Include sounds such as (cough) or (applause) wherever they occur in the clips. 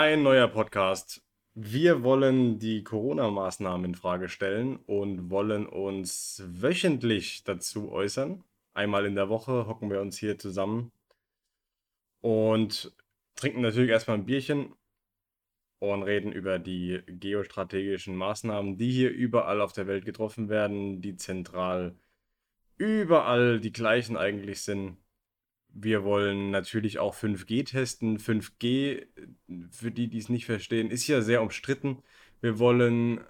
Ein neuer Podcast. Wir wollen die Corona-Maßnahmen in Frage stellen und wollen uns wöchentlich dazu äußern. Einmal in der Woche hocken wir uns hier zusammen und trinken natürlich erstmal ein Bierchen und reden über die geostrategischen Maßnahmen, die hier überall auf der Welt getroffen werden, die zentral überall die gleichen eigentlich sind. Wir wollen natürlich auch 5G testen. 5G, für die, die es nicht verstehen, ist ja sehr umstritten. Wir wollen,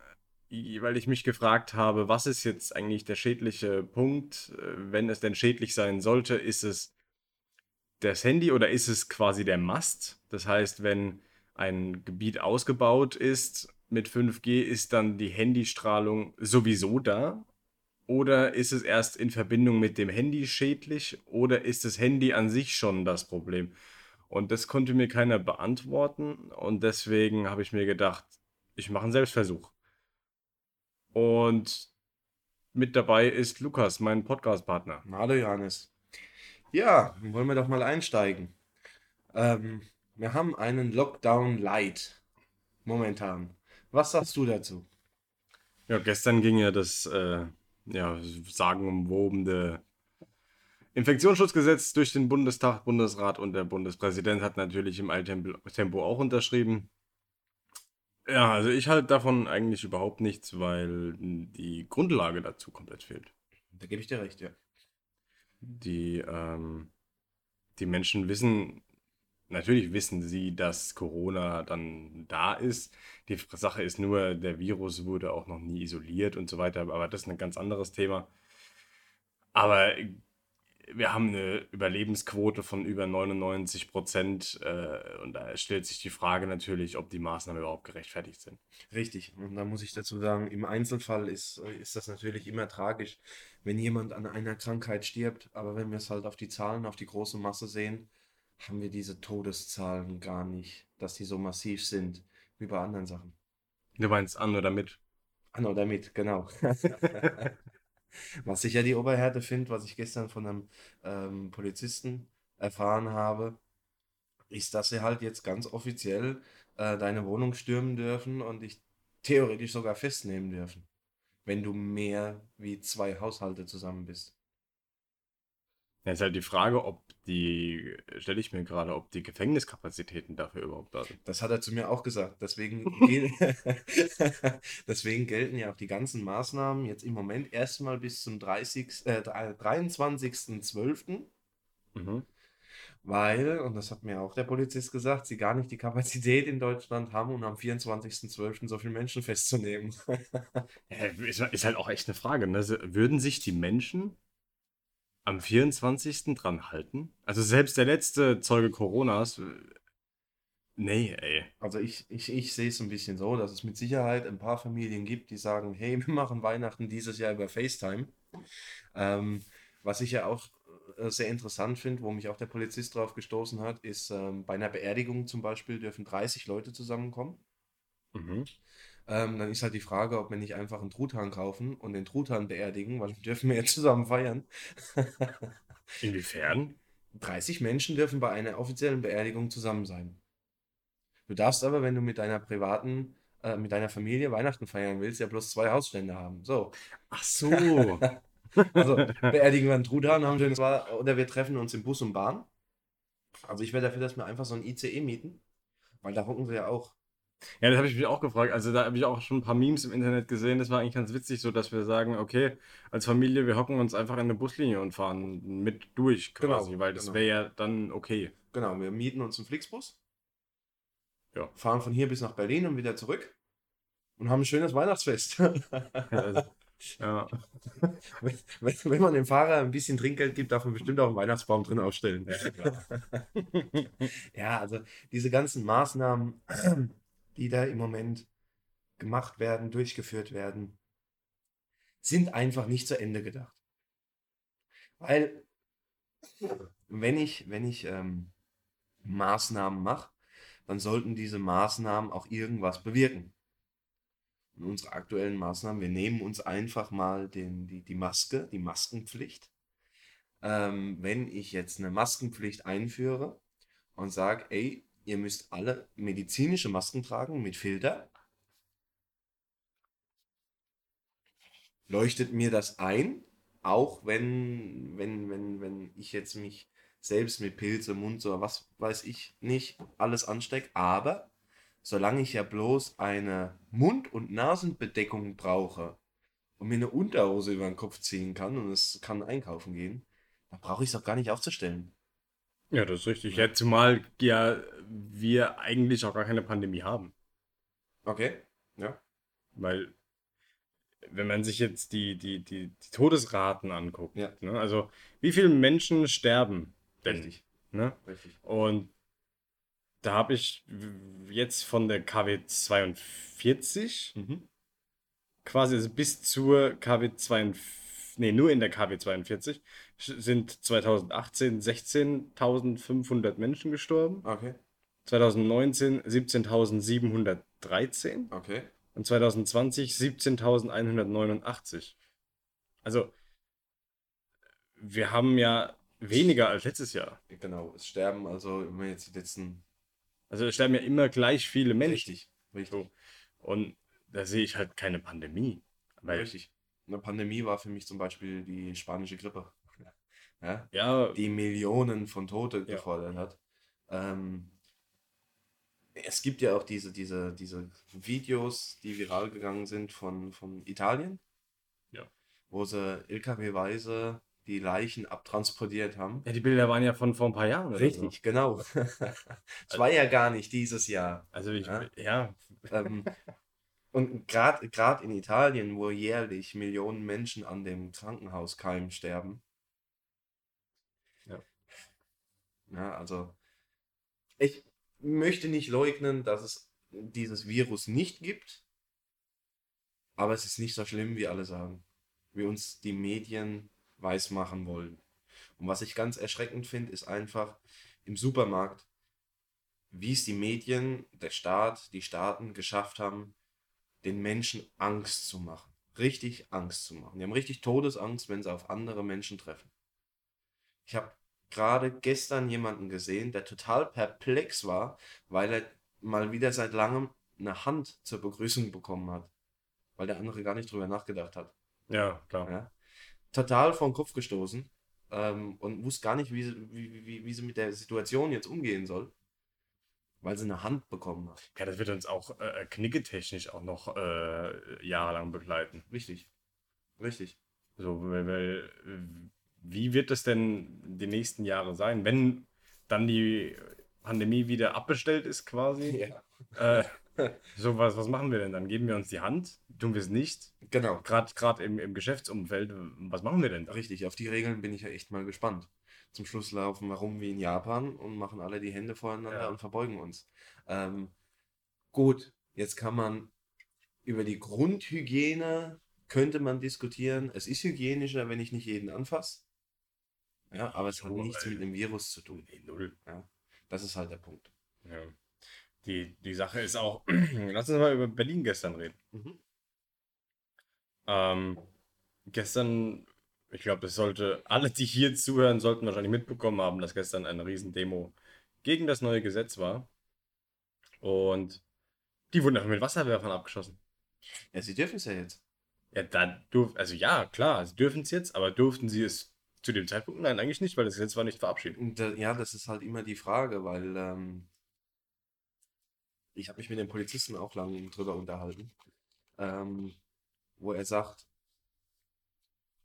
weil ich mich gefragt habe, was ist jetzt eigentlich der schädliche Punkt, wenn es denn schädlich sein sollte, ist es das Handy oder ist es quasi der Mast? Das heißt, wenn ein Gebiet ausgebaut ist mit 5G, ist dann die Handystrahlung sowieso da? Oder ist es erst in Verbindung mit dem Handy schädlich? Oder ist das Handy an sich schon das Problem? Und das konnte mir keiner beantworten. Und deswegen habe ich mir gedacht, ich mache einen Selbstversuch. Und mit dabei ist Lukas, mein Podcast-Partner. Hallo Johannes. Ja, wollen wir doch mal einsteigen. Ähm, wir haben einen Lockdown Light momentan. Was sagst du dazu? Ja, gestern ging ja das äh, ja, sagenumwobene Infektionsschutzgesetz durch den Bundestag, Bundesrat und der Bundespräsident hat natürlich im Eiltempo auch unterschrieben. Ja, also ich halte davon eigentlich überhaupt nichts, weil die Grundlage dazu komplett fehlt. Da gebe ich dir recht, ja. Die, ähm, die Menschen wissen, natürlich wissen sie, dass Corona dann da ist. Die Sache ist nur, der Virus wurde auch noch nie isoliert und so weiter, aber das ist ein ganz anderes Thema. Aber wir haben eine Überlebensquote von über 99 Prozent äh, und da stellt sich die Frage natürlich, ob die Maßnahmen überhaupt gerechtfertigt sind. Richtig. Und da muss ich dazu sagen, im Einzelfall ist, ist das natürlich immer tragisch, wenn jemand an einer Krankheit stirbt. Aber wenn wir es halt auf die Zahlen, auf die große Masse sehen, haben wir diese Todeszahlen gar nicht, dass die so massiv sind wie bei anderen Sachen. Du meinst an oder mit? An oder mit, genau. (laughs) was ich ja die Oberhärte finde, was ich gestern von einem ähm, Polizisten erfahren habe, ist, dass sie halt jetzt ganz offiziell äh, deine Wohnung stürmen dürfen und dich theoretisch sogar festnehmen dürfen, wenn du mehr wie zwei Haushalte zusammen bist. Ja, ist halt die Frage, ob die, stelle ich mir gerade, ob die Gefängniskapazitäten dafür überhaupt da sind. Das hat er zu mir auch gesagt. Deswegen, (laughs) (laughs) deswegen gelten ja auch die ganzen Maßnahmen jetzt im Moment erstmal bis zum 30, äh, 23.12. Mhm. Weil, und das hat mir auch der Polizist gesagt, sie gar nicht die Kapazität in Deutschland haben, um am 24.12. so viele Menschen festzunehmen. (laughs) ja, ist, halt auch echt eine Frage. Ne? Würden sich die Menschen am 24. dran halten? Also selbst der letzte Zeuge Coronas. Äh, nee, ey. Also ich, ich, ich sehe es ein bisschen so, dass es mit Sicherheit ein paar Familien gibt, die sagen, hey, (laughs) wir machen Weihnachten dieses Jahr über FaceTime. Ähm, was ich ja auch äh, sehr interessant finde, wo mich auch der Polizist drauf gestoßen hat, ist ähm, bei einer Beerdigung zum Beispiel dürfen 30 Leute zusammenkommen. Mhm. Ähm, dann ist halt die Frage, ob wir nicht einfach einen Truthahn kaufen und den Truthahn beerdigen, weil wir dürfen wir ja zusammen feiern. (laughs) Inwiefern? 30 Menschen dürfen bei einer offiziellen Beerdigung zusammen sein. Du darfst aber, wenn du mit deiner privaten, äh, mit deiner Familie Weihnachten feiern willst, ja bloß zwei Hausstände haben. So. Ach so. (laughs) also beerdigen wir einen Truthahn, haben schönes oder wir treffen uns im Bus und Bahn. Also ich wäre dafür, dass wir einfach so ein ICE mieten, weil da hocken wir ja auch ja, das habe ich mich auch gefragt. Also da habe ich auch schon ein paar Memes im Internet gesehen. Das war eigentlich ganz witzig, so dass wir sagen, okay, als Familie, wir hocken uns einfach in eine Buslinie und fahren mit durch quasi, genau, weil das genau. wäre ja dann okay. Genau, wir mieten uns einen Flixbus. Ja. Fahren von hier bis nach Berlin und wieder zurück und haben ein schönes Weihnachtsfest. also, (laughs) ja. Wenn, wenn, man dem Fahrer ein bisschen Trinkgeld gibt, darf man bestimmt auch einen Weihnachtsbaum drin aufstellen. Ja, (laughs) ja also diese ganzen Maßnahmen die da im Moment gemacht werden, durchgeführt werden, sind einfach nicht zu Ende gedacht. Weil, wenn ich, wenn ich ähm, Maßnahmen mache, dann sollten diese Maßnahmen auch irgendwas bewirken. Und unsere aktuellen Maßnahmen, wir nehmen uns einfach mal den, die, die Maske, die Maskenpflicht. Ähm, wenn ich jetzt eine Maskenpflicht einführe und sage, ey, ihr müsst alle medizinische Masken tragen mit Filter. Leuchtet mir das ein, auch wenn, wenn, wenn, wenn ich jetzt mich selbst mit Pilze, Mund, so was weiß ich nicht, alles anstecke, aber solange ich ja bloß eine Mund- und Nasenbedeckung brauche und mir eine Unterhose über den Kopf ziehen kann und es kann einkaufen gehen, dann brauche ich es auch gar nicht aufzustellen. Ja, das ist richtig. Ja, zumal ja wir eigentlich auch gar keine Pandemie haben. Okay, ja. Weil, wenn man sich jetzt die, die, die, die Todesraten anguckt, ja. ne, also wie viele Menschen sterben denn? Richtig. Ne? Richtig. Und da habe ich jetzt von der KW 42 mhm. quasi also bis zur KW 42, nee, nur in der KW 42 sind 2018 16.500 Menschen gestorben. Okay. 2019 17.713. Okay. Und 2020 17.189. Also, wir haben ja weniger als letztes Jahr. Genau, es sterben also immer jetzt die letzten also es sterben ja immer gleich viele Menschen. Richtig, richtig. Und da sehe ich halt keine Pandemie. Richtig. Eine Pandemie war für mich zum Beispiel die spanische Grippe. Ja? ja. Die Millionen von Tote ja. gefordert hat. Ähm, es gibt ja auch diese, diese, diese Videos, die viral gegangen sind von, von Italien. Ja. Wo sie LKW-weise die Leichen abtransportiert haben. Ja, die Bilder waren ja von vor ein paar Jahren. Richtig, so. genau. (laughs) Es war ja gar nicht dieses Jahr. Also ich, ja. ja. Ähm, und gerade in Italien, wo jährlich Millionen Menschen an dem Krankenhauskeim sterben. Ja. Ja, also ich möchte nicht leugnen, dass es dieses Virus nicht gibt, aber es ist nicht so schlimm, wie alle sagen. Wie uns die Medien weismachen wollen. Und was ich ganz erschreckend finde, ist einfach im Supermarkt, wie es die Medien, der Staat, die Staaten geschafft haben, den Menschen Angst zu machen. Richtig Angst zu machen. Die haben richtig Todesangst, wenn sie auf andere Menschen treffen. Ich habe gerade gestern jemanden gesehen, der total perplex war, weil er mal wieder seit langem eine Hand zur Begrüßung bekommen hat. Weil der andere gar nicht drüber nachgedacht hat. Ja, klar. Ja? total vor den Kopf gestoßen ähm, und wusste gar nicht, wie sie, wie, wie, wie sie mit der Situation jetzt umgehen soll. Weil sie eine Hand bekommen hat. Ja, das wird uns auch äh, knicketechnisch auch noch äh, jahrelang begleiten. Richtig. Richtig. So, weil, weil, wie wird es denn die nächsten Jahre sein, wenn dann die Pandemie wieder abbestellt ist quasi? Ja. Äh, so, was, was machen wir denn dann? Geben wir uns die Hand? Tun wir es nicht? Genau. Gerade im, im Geschäftsumfeld, was machen wir denn da? Richtig, auf die Regeln bin ich ja echt mal gespannt. Zum Schluss laufen wir rum wie in Japan und machen alle die Hände voreinander ja. und verbeugen uns. Ähm, gut, jetzt kann man über die Grundhygiene könnte man diskutieren. Es ist hygienischer, wenn ich nicht jeden anfasse. Ja, aber es hat oh, nichts mit dem Virus zu tun. Nee, null. Ja, das ist halt der Punkt. Ja. Die, die Sache ist auch, (clears throat) lass uns mal über Berlin gestern reden. Mhm. Ähm, gestern, ich glaube, das sollte, alle, die hier zuhören, sollten wahrscheinlich mitbekommen haben, dass gestern eine Riesendemo gegen das neue Gesetz war. Und die wurden einfach mit Wasserwerfern abgeschossen. Ja, sie dürfen es ja jetzt. Ja, da durf, also ja, klar, sie dürfen es jetzt, aber durften sie es zu dem Zeitpunkt? Nein, eigentlich nicht, weil das Gesetz war nicht verabschiedet. ja, das ist halt immer die Frage, weil ähm, ich habe mich mit dem Polizisten auch lange drüber unterhalten, ähm, wo er sagt,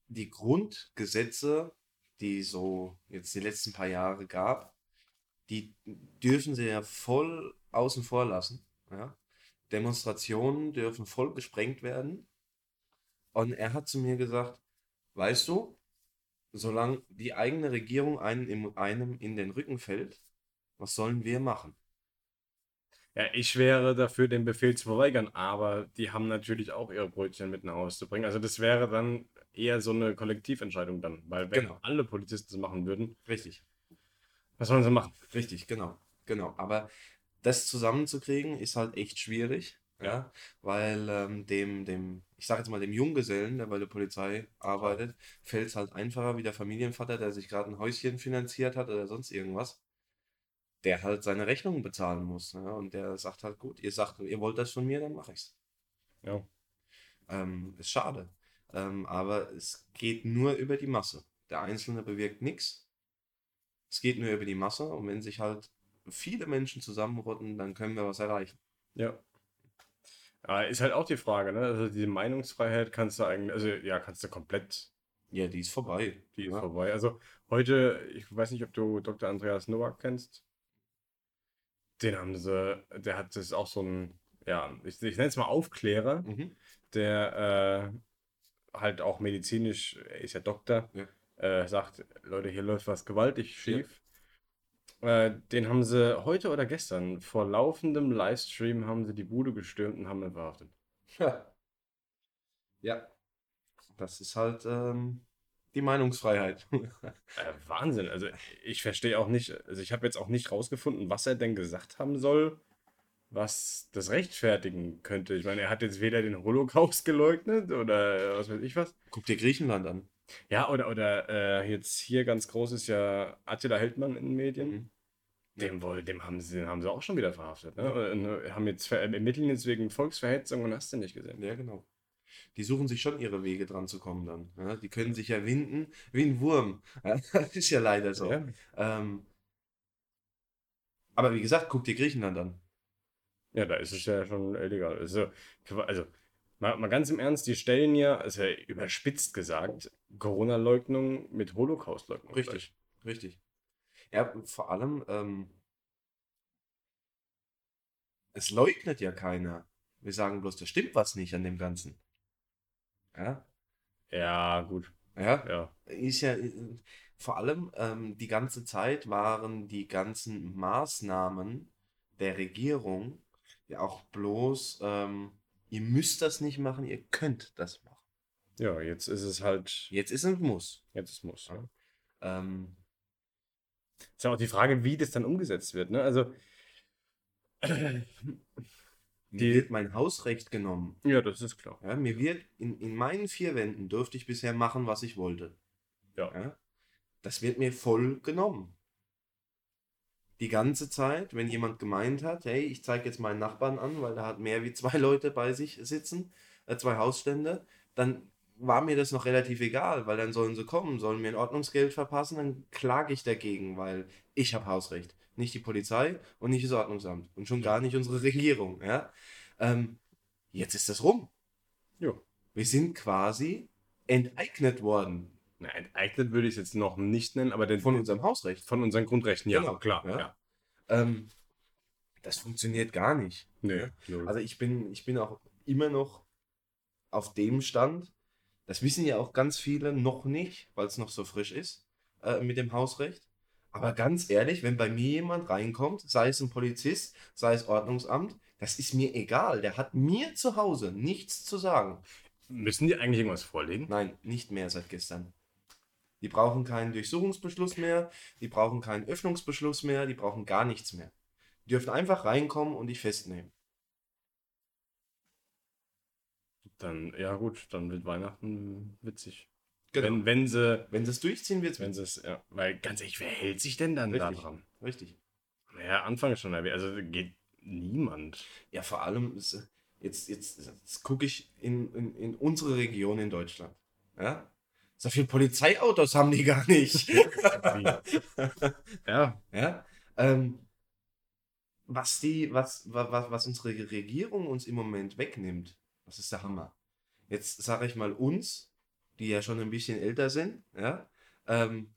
die Grundgesetze, die so jetzt die letzten paar Jahre gab, die dürfen sie ja voll außen vor lassen. Ja? Demonstrationen dürfen voll gesprengt werden. Und er hat zu mir gesagt, weißt du, solange die eigene Regierung einem, einem in den Rücken fällt, was sollen wir machen? Ja, ich wäre dafür, den Befehl zu verweigern, aber die haben natürlich auch ihre Brötchen mit nach Hause zu bringen. Also das wäre dann eher so eine Kollektiventscheidung dann, weil wenn genau. alle Polizisten das machen würden. Richtig. Was sollen sie machen? Richtig, genau. Genau. Aber das zusammenzukriegen ist halt echt schwierig. Ja, weil ähm, dem, dem, ich sag jetzt mal, dem Junggesellen, der bei der Polizei arbeitet, fällt es halt einfacher wie der Familienvater, der sich gerade ein Häuschen finanziert hat oder sonst irgendwas der halt seine Rechnungen bezahlen muss. Ne? Und der sagt halt, gut, ihr sagt, ihr wollt das von mir, dann mache ich's. Ja. Ähm, ist schade. Ähm, aber es geht nur über die Masse. Der Einzelne bewirkt nichts. Es geht nur über die Masse und wenn sich halt viele Menschen zusammenrotten, dann können wir was erreichen. Ja. Ja ist halt auch die Frage, ne? Also diese Meinungsfreiheit kannst du eigentlich, also ja, kannst du komplett. Ja, die ist vorbei. Die ist ja. vorbei. Also heute, ich weiß nicht, ob du Dr. Andreas Nowak kennst. Den haben sie, der hat das auch so ein, ja, ich, ich nenne es mal Aufklärer, mhm. der äh, halt auch medizinisch, er ist ja Doktor, ja. Äh, sagt, Leute, hier läuft was gewaltig schief. Äh, den haben sie heute oder gestern vor laufendem Livestream haben sie die Bude gestürmt und haben ihn verhaftet. Ja. ja. Das ist halt ähm, die Meinungsfreiheit. (laughs) äh, Wahnsinn. Also ich verstehe auch nicht, also ich habe jetzt auch nicht rausgefunden, was er denn gesagt haben soll, was das rechtfertigen könnte. Ich meine, er hat jetzt weder den Holocaust geleugnet oder was weiß ich was. Guck dir Griechenland an. Ja, oder, oder äh, jetzt hier ganz groß ist ja Attila Heldmann in den Medien. Mhm. Dem, wohl, dem haben sie, den haben sie auch schon wieder verhaftet. Ne? Und äh, haben jetzt ermitteln jetzt wegen Volksverhetzung und hast du nicht gesehen. Ja, genau die suchen sich schon ihre Wege dran zu kommen dann. Ja, die können sich ja winden wie ein Wurm. (laughs) Das ist ja leider so. Ja. Ähm, aber wie gesagt, guck dir Griechenland an. Ja, da ist es ja schon illegal. Also, also mal, mal ganz im Ernst, die stellen ja, also überspitzt gesagt, Corona-Leugnung mit Holocaust-Leugnung. Richtig, gleich. richtig. Ja, vor allem, ähm, es leugnet ja keiner. Wir sagen bloß, da stimmt was nicht an dem Ganzen. Ja. Ja, gut. Ja. ja. Ist ja vor allem ähm, die ganze Zeit waren die ganzen Maßnahmen der Regierung ja auch bloß, ähm, ihr müsst das nicht machen, ihr könnt das machen. Ja, jetzt ist es halt. Jetzt ist es Muss. Jetzt ist Muss. Ja. Ähm, ist ja auch die Frage, wie das dann umgesetzt wird. Ne? Also mir wird mein Hausrecht genommen. Ja, das ist klar. Ja, mir wird in, in meinen vier Wänden dürfte ich bisher machen, was ich wollte. Ja. ja. Das wird mir voll genommen. Die ganze Zeit, wenn jemand gemeint hat, hey, ich zeige jetzt meinen Nachbarn an, weil da hat mehr wie zwei (laughs) Leute bei sich sitzen, äh, zwei Hausstände, dann war mir das noch relativ egal, weil dann sollen sie kommen, sollen mir ein Ordnungsgeld verpassen, dann klage ich dagegen, weil ich habe Hausrecht nicht die Polizei und nicht das Ordnungsamt und schon gar nicht unsere Regierung. Ja? Ähm, jetzt ist das rum. Jo. Wir sind quasi enteignet worden. Na, enteignet würde ich es jetzt noch nicht nennen, aber den, von unserem Hausrecht. Von unseren Grundrechten, ja, genau. klar. Ja. ja. Ähm, das funktioniert gar nicht. Nee, also ich bin, ich bin auch immer noch auf dem Stand, das wissen ja auch ganz viele noch nicht, weil es noch so frisch ist, äh, mit dem Hausrecht. Aber ganz ehrlich, wenn bei mir jemand reinkommt, sei es ein Polizist, sei es Ordnungsamt, das ist mir egal. Der hat mir zu Hause nichts zu sagen. Müssen die eigentlich irgendwas vorlegen? Nein, nicht mehr seit gestern. Die brauchen keinen Durchsuchungsbeschluss mehr, die brauchen keinen Öffnungsbeschluss mehr, die brauchen gar nichts mehr. Die dürfen einfach reinkommen und dich festnehmen. Dann, ja gut, dann wird Weihnachten witzig. Genau. Wenn, wenn sie. Wenn sie es durchziehen, wird Wenn sie es, ja. Weil ganz ehrlich, wer hält sich denn dann Richtig. da dran? Richtig. Naja, Anfang schon erwähnt. Also geht niemand. Ja, vor allem, ist, jetzt, jetzt, jetzt gucke ich in, in, in unsere Region in Deutschland. Ja? So viele Polizeiautos haben die gar nicht. (laughs) ja. Ja. Ähm, was die, was, was, was unsere Regierung uns im Moment wegnimmt, das ist der Hammer. Jetzt sage ich mal uns, die ja schon ein bisschen älter sind, ja, ähm,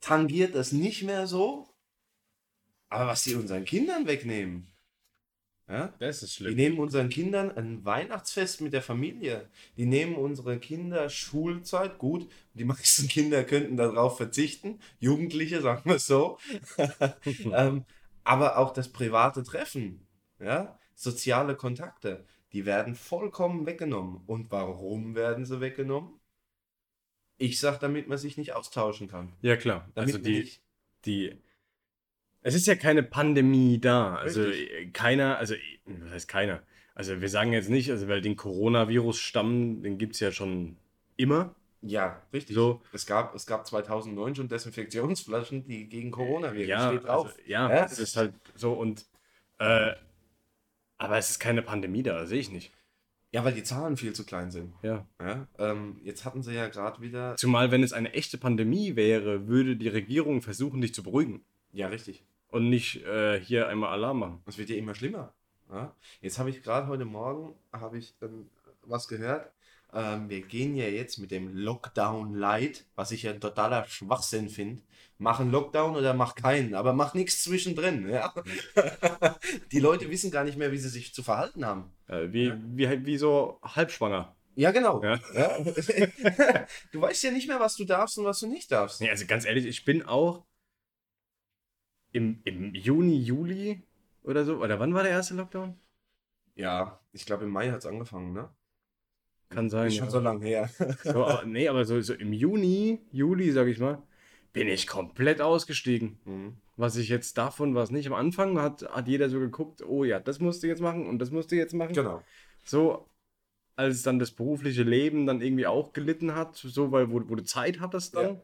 tangiert das nicht mehr so. Aber was die unseren Kindern wegnehmen, ja, das ist schlimm. Die nehmen unseren Kindern ein Weihnachtsfest mit der Familie. Die nehmen unsere Kinder Schulzeit. Gut, die meisten (laughs) Kinder könnten darauf verzichten. Jugendliche, sagen wir es so. (laughs) ähm, aber auch das private Treffen, ja, soziale Kontakte die werden vollkommen weggenommen. Und warum werden sie weggenommen? Ich sag, damit man sich nicht austauschen kann. Ja, klar. Damit also die, die, es ist ja keine Pandemie da. Also Richtig. Äh, keiner, also, was heißt keiner? Also wir sagen jetzt nicht, also weil den Coronavirus-Stamm, den gibt es ja schon immer. Ja, richtig. So. Es, gab, es gab 2009 schon Desinfektionsflaschen, die gegen Corona wirken. Ja, steht drauf. Also, ja, ja, es ist halt so und äh, aber es ist keine Pandemie da, sehe ich nicht. Ja, weil die Zahlen viel zu klein sind. Ja. ja ähm, jetzt hatten sie ja gerade wieder. Zumal, wenn es eine echte Pandemie wäre, würde die Regierung versuchen, dich zu beruhigen. Ja, richtig. Und nicht äh, hier einmal Alarm machen. Es wird ja immer schlimmer. Ja? Jetzt habe ich gerade heute Morgen habe ich ähm, was gehört. Ähm, wir gehen ja jetzt mit dem Lockdown Light, was ich ja ein totaler Schwachsinn finde. Mach einen Lockdown oder mach keinen, aber mach nichts zwischendrin. Ja? (laughs) die Leute wissen gar nicht mehr, wie sie sich zu verhalten haben. Äh, wie, ja. wie, wie so halbschwanger. Ja, genau. Ja. Ja. (laughs) du weißt ja nicht mehr, was du darfst und was du nicht darfst. Nee, also ganz ehrlich, ich bin auch im, im Juni, Juli oder so, oder wann war der erste Lockdown? Ja, ich glaube im Mai hat es angefangen, ne? Kann sein. Ist schon ja. so lange her. so, aber, nee, aber so, so im Juni, Juli, sag ich mal, bin ich komplett ausgestiegen. Mhm. Was ich jetzt davon, was nicht. Am Anfang hat, hat jeder so geguckt, oh ja, das musst du jetzt machen und das musst du jetzt machen. Genau. So, als dann das berufliche Leben dann irgendwie auch gelitten hat, so, weil wo, wo du Zeit hattest dann. Ja.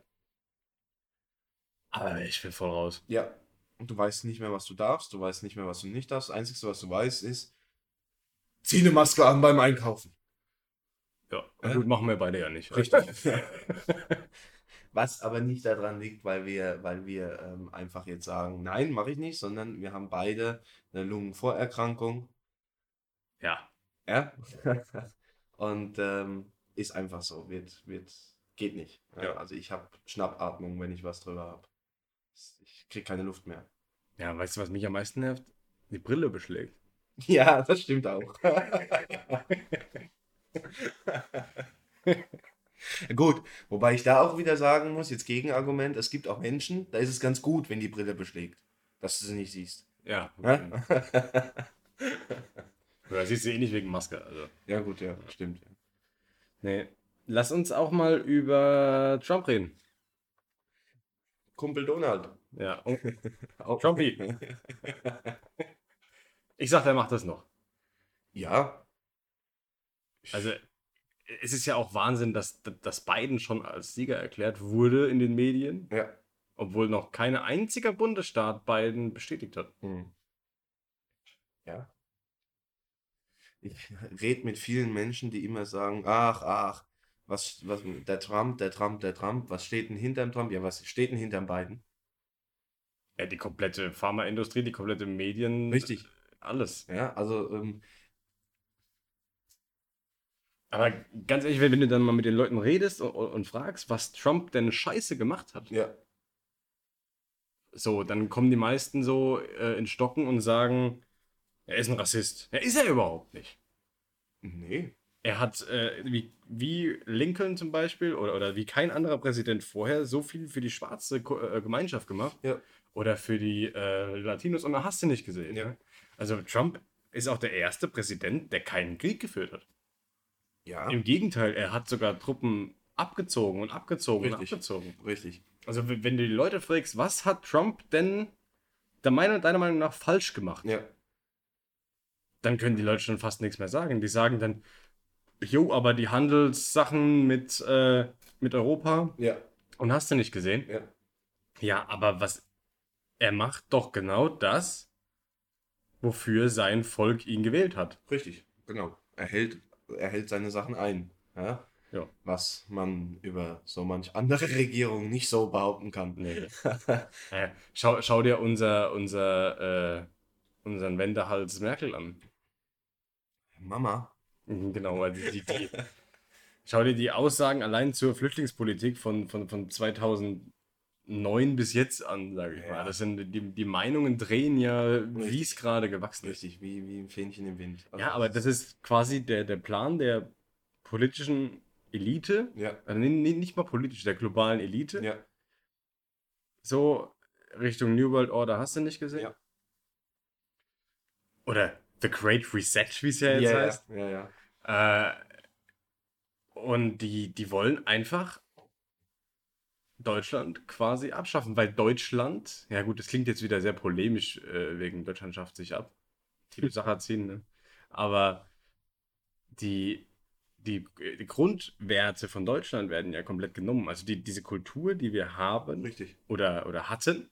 Aber ich bin voll raus. Ja, und du weißt nicht mehr, was du darfst, du weißt nicht mehr, was du nicht darfst. Das Einzige, was du weißt, ist, zieh eine Maske an beim Einkaufen. Ja, ja? gut, machen wir beide ja nicht. Richtig. (laughs) was aber nicht daran liegt, weil wir, weil wir ähm, einfach jetzt sagen, nein, mache ich nicht, sondern wir haben beide eine Lungenvorerkrankung. Ja. Ja. (laughs) Und ähm, ist einfach so, wird, wird, geht nicht. Ja. Ja. Also ich habe Schnappatmung, wenn ich was drüber habe ich krieg keine Luft mehr. Ja, weißt du, was mich am meisten nervt? Die Brille beschlägt. (laughs) Ja, das stimmt auch. (laughs) gut, wobei ich da auch wieder sagen muss, jetzt Gegenargument, es gibt auch Menschen, da ist es ganz gut, wenn die Brille beschlägt, dass du sie nicht siehst. Ja. Okay. (laughs) Oder siehst du eh nicht wegen Maske. Also. Ja, gut, ja, stimmt. Nee. Lass uns auch mal über Trump reden. Kumpel Donald. Ja. Oh. (laughs) Trumpy. Ich sag, der macht das noch. Ja. Also, es ist ja auch Wahnsinn, dass, dass Biden schon als Sieger erklärt wurde in den Medien. Ja. Obwohl noch kein einziger Bundesstaat Biden bestätigt hat. Hm. Ja. Ich rede mit vielen Menschen, die immer sagen, ach, ach, was, was, der Trump, der Trump, der Trump, was steht denn hinterm Trump? Ja, was steht denn hinterm Biden? Ja, die komplette Pharmaindustrie, die komplette Medien. Richtig. Alles. Ja, also. Ähm, aber ganz ehrlich, wenn, wenn, du dann mal mit den Leuten redest und, und, fragst, was Trump denn scheiße gemacht hat. Ja. So, dann kommen die meisten so äh, in Stocken und sagen, er ist ein Rassist. Ja, ist er überhaupt nicht. Nee. Er hat, äh, wie, wie Lincoln zum Beispiel, oder, oder wie kein anderer Präsident vorher, so viel für die schwarze äh, Gemeinschaft gemacht. Ja oder für die äh, Latinos und da hast du nicht gesehen. Ja. Ne? Also Trump ist auch der erste Präsident, der keinen Krieg geführt hat. Ja. Im Gegenteil, er hat sogar Truppen abgezogen und abgezogen Richtig. und abgezogen. Richtig. Also wenn du die Leute fragst, was hat Trump denn der Meinung, deiner Meinung nach falsch gemacht? Ja. Dann können die Leute schon fast nichts mehr sagen. Die sagen dann, jo, aber die Handelssachen mit, äh, mit Europa ja. und hast du nicht gesehen? Ja. Ja, aber was er macht doch genau das, wofür sein Volk ihn gewählt hat. Richtig, genau. Er hält, er hält seine Sachen ein. Ja? Ja. Was man über so manch andere Regierung nicht so behaupten kann. Nee. (laughs) äh, schau, schau dir unser, unser, äh, unseren Wendehals Merkel an. Mama. Mhm, genau, also die, die, schau dir die Aussagen allein zur Flüchtlingspolitik von, von, von 2000 neun bis jetzt an, sage ich ja. mal. Das sind die, die Meinungen drehen ja, wie es gerade gewachsen ist. Richtig, wie, wie ein Fähnchen im Wind. Also ja, aber das ist quasi der, der Plan der politischen Elite. Ja. Also nicht, mal politisch, der globalen Elite. Ja. So Richtung New World Order hast du nicht gesehen? Ja. Oder The Great Reset, wie es ja jetzt ja, heißt. Ja, ja. ja. Äh, und die, die wollen einfach Deutschland quasi abschaffen, weil Deutschland, ja gut, das klingt jetzt wieder sehr polemisch, äh, wegen Deutschland schafft sich ab. Die (laughs) Sache ziehen, ne? Aber die, die, die, Grundwerte von Deutschland werden ja komplett genommen. Also die, diese Kultur, die wir haben Richtig. Oder, oder hatten,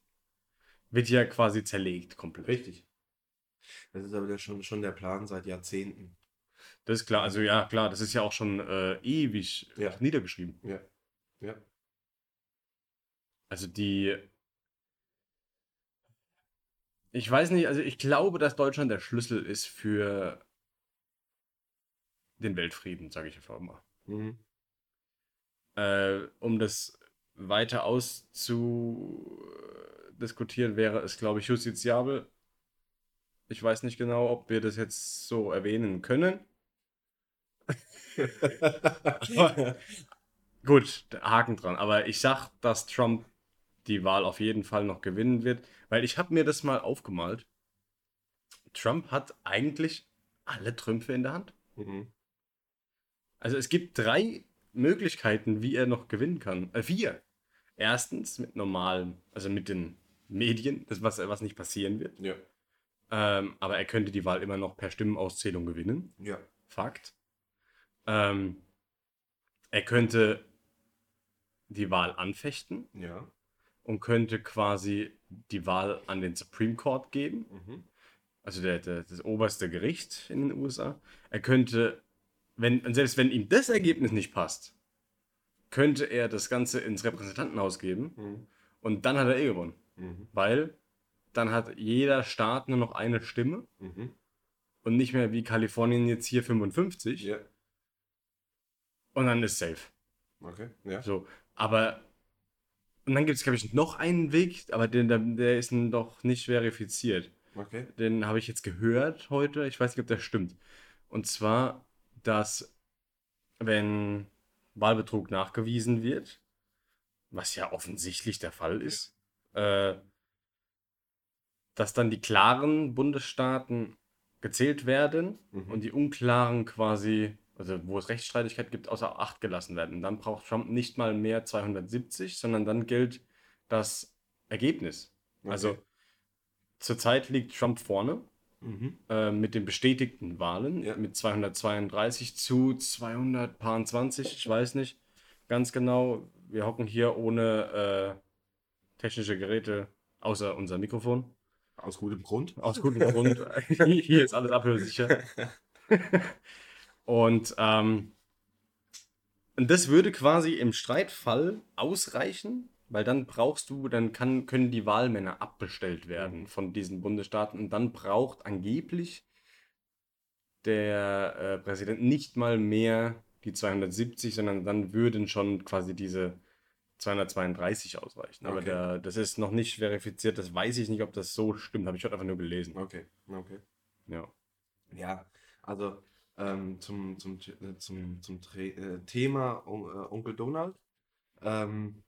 wird ja quasi zerlegt komplett. Richtig. Das ist aber schon, schon der Plan seit Jahrzehnten. Das ist klar, also ja, klar, das ist ja auch schon äh, ewig ja. niedergeschrieben. Ja. Ja. Also die. Ich weiß nicht, also ich glaube, dass Deutschland der Schlüssel ist für den Weltfrieden, sage ich einfach mal. Mhm. Äh, um das weiter auszudiskutieren, wäre es, glaube ich, justiziabel. Ich weiß nicht genau, ob wir das jetzt so erwähnen können. (laughs) gut, Haken dran. Aber ich sag, dass Trump die Wahl auf jeden Fall noch gewinnen wird, weil ich habe mir das mal aufgemalt. Trump hat eigentlich alle Trümpfe in der Hand. Mhm. Also es gibt drei Möglichkeiten, wie er noch gewinnen kann. Äh, vier. Erstens mit normalen, also mit den Medien, das was, was nicht passieren wird. Ja. Ähm, aber er könnte die Wahl immer noch per Stimmenauszählung gewinnen. Ja. Fakt. Ähm, er könnte die Wahl anfechten. Ja. Und könnte quasi die Wahl an den Supreme Court geben. Mhm. Also der, der, das oberste Gericht in den USA. Er könnte wenn, selbst wenn ihm das Ergebnis nicht passt, könnte er das Ganze ins Repräsentantenhaus geben mhm. und dann hat er eh gewonnen. Mhm. Weil dann hat jeder Staat nur noch eine Stimme mhm. und nicht mehr wie Kalifornien jetzt hier 55. Ja. Und dann ist safe. Okay, ja. So, aber und dann gibt es, glaube ich, noch einen Weg, aber den, der ist doch nicht verifiziert. Okay. Den habe ich jetzt gehört heute. Ich weiß nicht, ob der stimmt. Und zwar dass wenn Wahlbetrug nachgewiesen wird, was ja offensichtlich der Fall ist, äh, dass dann die klaren Bundesstaaten gezählt werden mhm. und die unklaren quasi, also wo es Rechtsstreitigkeit gibt, außer Acht gelassen werden. Und dann braucht Trump nicht mal mehr 270, sondern dann gilt das Ergebnis. Okay. Also zurzeit liegt Trump vorne Mhm. Äh, mit den bestätigten Wahlen ja. mit 232 zu 220, ich weiß nicht ganz genau. Wir hocken hier ohne äh, technische Geräte, außer unser Mikrofon. Aus gutem Grund. Aus gutem Grund. (laughs) hier ist alles abhörsicher. (laughs) und, ähm, und das würde quasi im Streitfall ausreichen, weil dann brauchst du, dann kann, können die Wahlmänner abbestellt werden mhm. von diesen Bundesstaaten und dann braucht angeblich der äh, Präsident nicht mal mehr die 270, sondern dann würden schon quasi diese 232 ausreichen. Aber okay. der, das ist noch nicht verifiziert, das weiß ich nicht, ob das so stimmt, habe ich heute einfach nur gelesen. Okay, okay. Ja. Ja, also ähm, zum, zum, äh, zum, zum, äh, Thema äh, Onkel Donald. Ähm,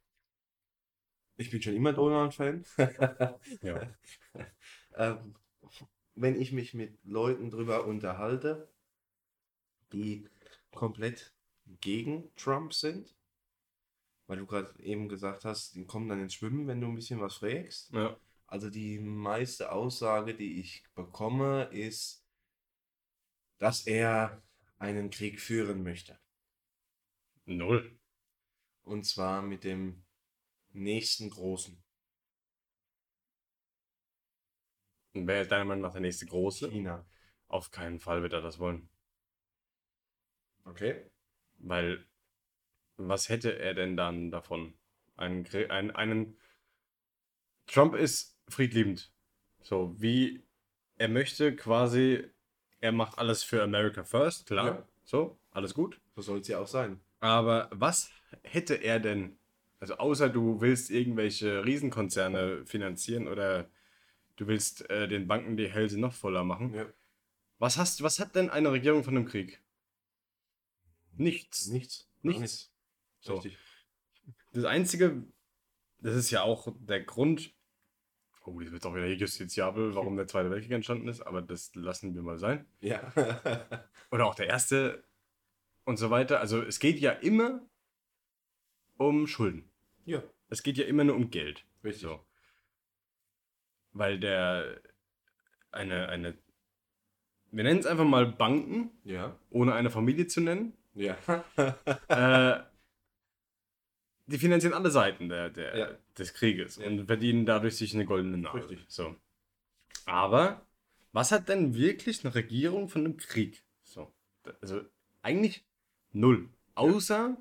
ich bin schon immer Donald-Fan. (laughs) ja. (laughs) ähm, wenn ich mich mit Leuten drüber unterhalte, die komplett gegen Trump sind, weil du gerade eben gesagt hast, die kommen dann ins Schwimmen, wenn du ein bisschen was fragst. Ja. Also die meiste Aussage, die ich bekomme, ist, dass er einen Krieg führen möchte. Null. Und zwar mit dem nächsten großen? Und wer ist deiner Meinung nach der nächste große? China. Auf keinen Fall wird er das wollen. Okay. Weil, was hätte er denn dann davon? Einen, einen, einen Trump ist friedliebend. So, wie er möchte quasi, er macht alles für America First, klar. Ja. So, alles gut. So soll es ja auch sein. Aber was hätte er denn also außer du willst irgendwelche Riesenkonzerne finanzieren oder du willst äh, den Banken die Hälse noch voller machen. Ja. Was, hast, was hat denn eine Regierung von einem Krieg? Nichts. Nichts. Nichts. Nichts. So. Richtig. Das Einzige, das ist ja auch der Grund, oh, das wird auch wieder justiziabel, warum der Zweite Weltkrieg entstanden ist, aber das lassen wir mal sein. Ja. (laughs) Oder auch der Erste und so weiter. Also es geht ja immer um Schulden. Ja. Es geht ja immer nur um Geld. Richtig. So. Weil der eine, eine, wir nennen es einfach mal Banken, ja. ohne eine Familie zu nennen, Ja. (laughs) äh, die finanzieren alle Seiten der, der, ja. Des Krieges ja. und verdienen dadurch sich eine goldene Nase. Richtig. So. Aber was hat denn wirklich eine Regierung von einem Krieg? So. Also eigentlich null. Außer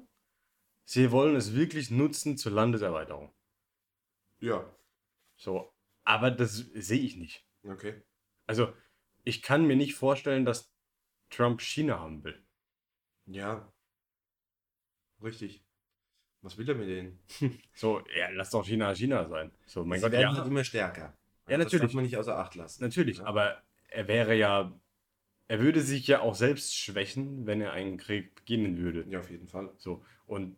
sie wollen es wirklich nutzen zur Landeserweiterung. Ja. So. Aber das sehe ich nicht. Okay. Also, ich kann mir nicht vorstellen, dass Trump China haben will. Ja. Richtig. Was will er mit denen? (laughs) so, ja, lass doch China China sein. So, mein Sie Gott, werden ja. halt immer stärker. Ja, natürlich. Das darf man nicht außer Acht lassen. Natürlich, ja. aber er wäre ja, er würde sich ja auch selbst schwächen, wenn er einen Krieg beginnen würde. Ja, auf jeden Fall. So, und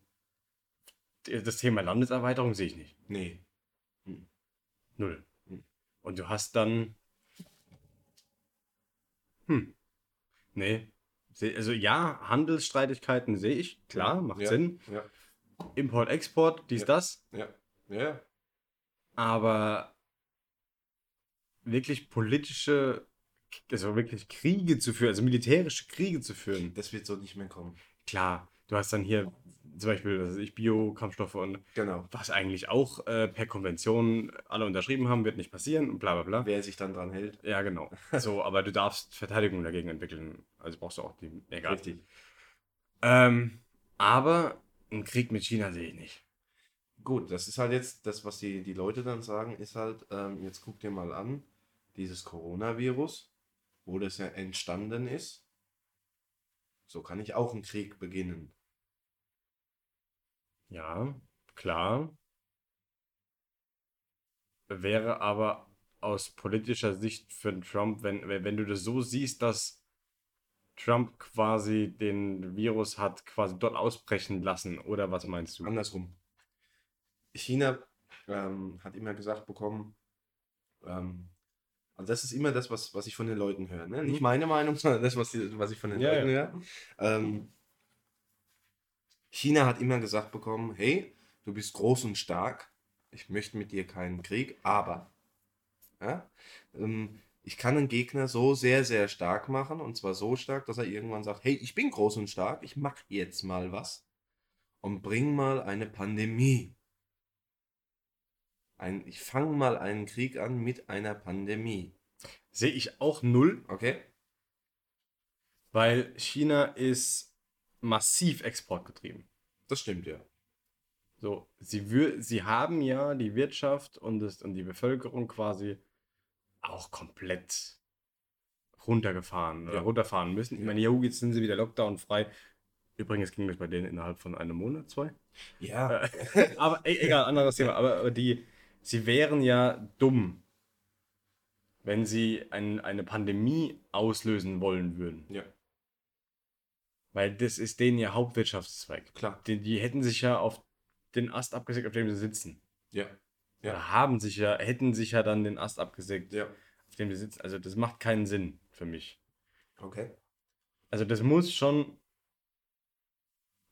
das Thema Landeserweiterung sehe ich nicht. Nee. Hm. Null. Hm. Und du hast dann. Hm. Nee. Also ja, Handelsstreitigkeiten sehe ich, klar, macht ja, Sinn. Ja. Import, Export, dies, ja. das. Ja. Ja. Aber wirklich politische, also wirklich Kriege zu führen, also militärische Kriege zu führen. Das wird so nicht mehr kommen. Klar, du hast dann hier zum Beispiel, was ich, Bio-Kampfstoffe und genau. was eigentlich auch äh, per Konvention alle unterschrieben haben, wird nicht passieren und bla bla bla. Wer sich dann dran hält. Ja, genau. (laughs) so, aber du darfst Verteidigung dagegen entwickeln. Also brauchst du auch die. Egal. Richtig. Ähm, aber einen Krieg mit China sehe ich nicht. Gut, das ist halt jetzt, das, was die, die Leute dann sagen, ist halt, ähm, jetzt guck dir mal an, dieses Coronavirus, wo das ja entstanden ist. So kann ich auch einen Krieg beginnen. Ja, klar. Wäre aber aus politischer Sicht für Trump, wenn, wenn du das so siehst, dass Trump quasi den Virus hat quasi dort ausbrechen lassen, oder was meinst du? Andersrum. China ähm, hat immer gesagt bekommen, ähm, also das ist immer das, was, was ich von den Leuten höre. Ne? Nicht mhm. meine Meinung, (laughs) sondern das, was, die, was ich von den ja, Leuten ja. höre. Ähm, China hat immer gesagt bekommen, hey, du bist groß und stark, ich möchte mit dir keinen Krieg, aber ja, ähm, ich kann einen Gegner so sehr, sehr stark machen und zwar so stark, dass er irgendwann sagt, hey, ich bin groß und stark, ich mach jetzt mal was und bring mal eine Pandemie. Ein, ich fange mal einen Krieg an mit einer Pandemie. Sehe ich auch null. Okay. Weil China ist massiv exportgetrieben. Das stimmt, ja. So, sie, sie haben ja die Wirtschaft und, das, und die Bevölkerung quasi auch komplett runtergefahren ja. oder runterfahren müssen. Ich meine, ja, jetzt sind sie wieder Lockdown frei. Übrigens ging das bei denen innerhalb von einem Monat, zwei. Ja. Äh, (laughs) aber e egal, anderes Thema. Aber, aber, die, sie wären ja dumm, wenn sie ein, eine Pandemie auslösen wollen würden. Ja. Weil das ist denen ihr Hauptwirtschaftszweig. Klar. Die, die hätten sich ja auf den Ast abgesägt, auf dem sie sitzen. Ja. Ja. Oder haben sich ja, hätten sich ja dann den Ast abgesägt, ja. auf dem sie sitzen. Also das macht keinen Sinn für mich. Okay. Also das muss schon.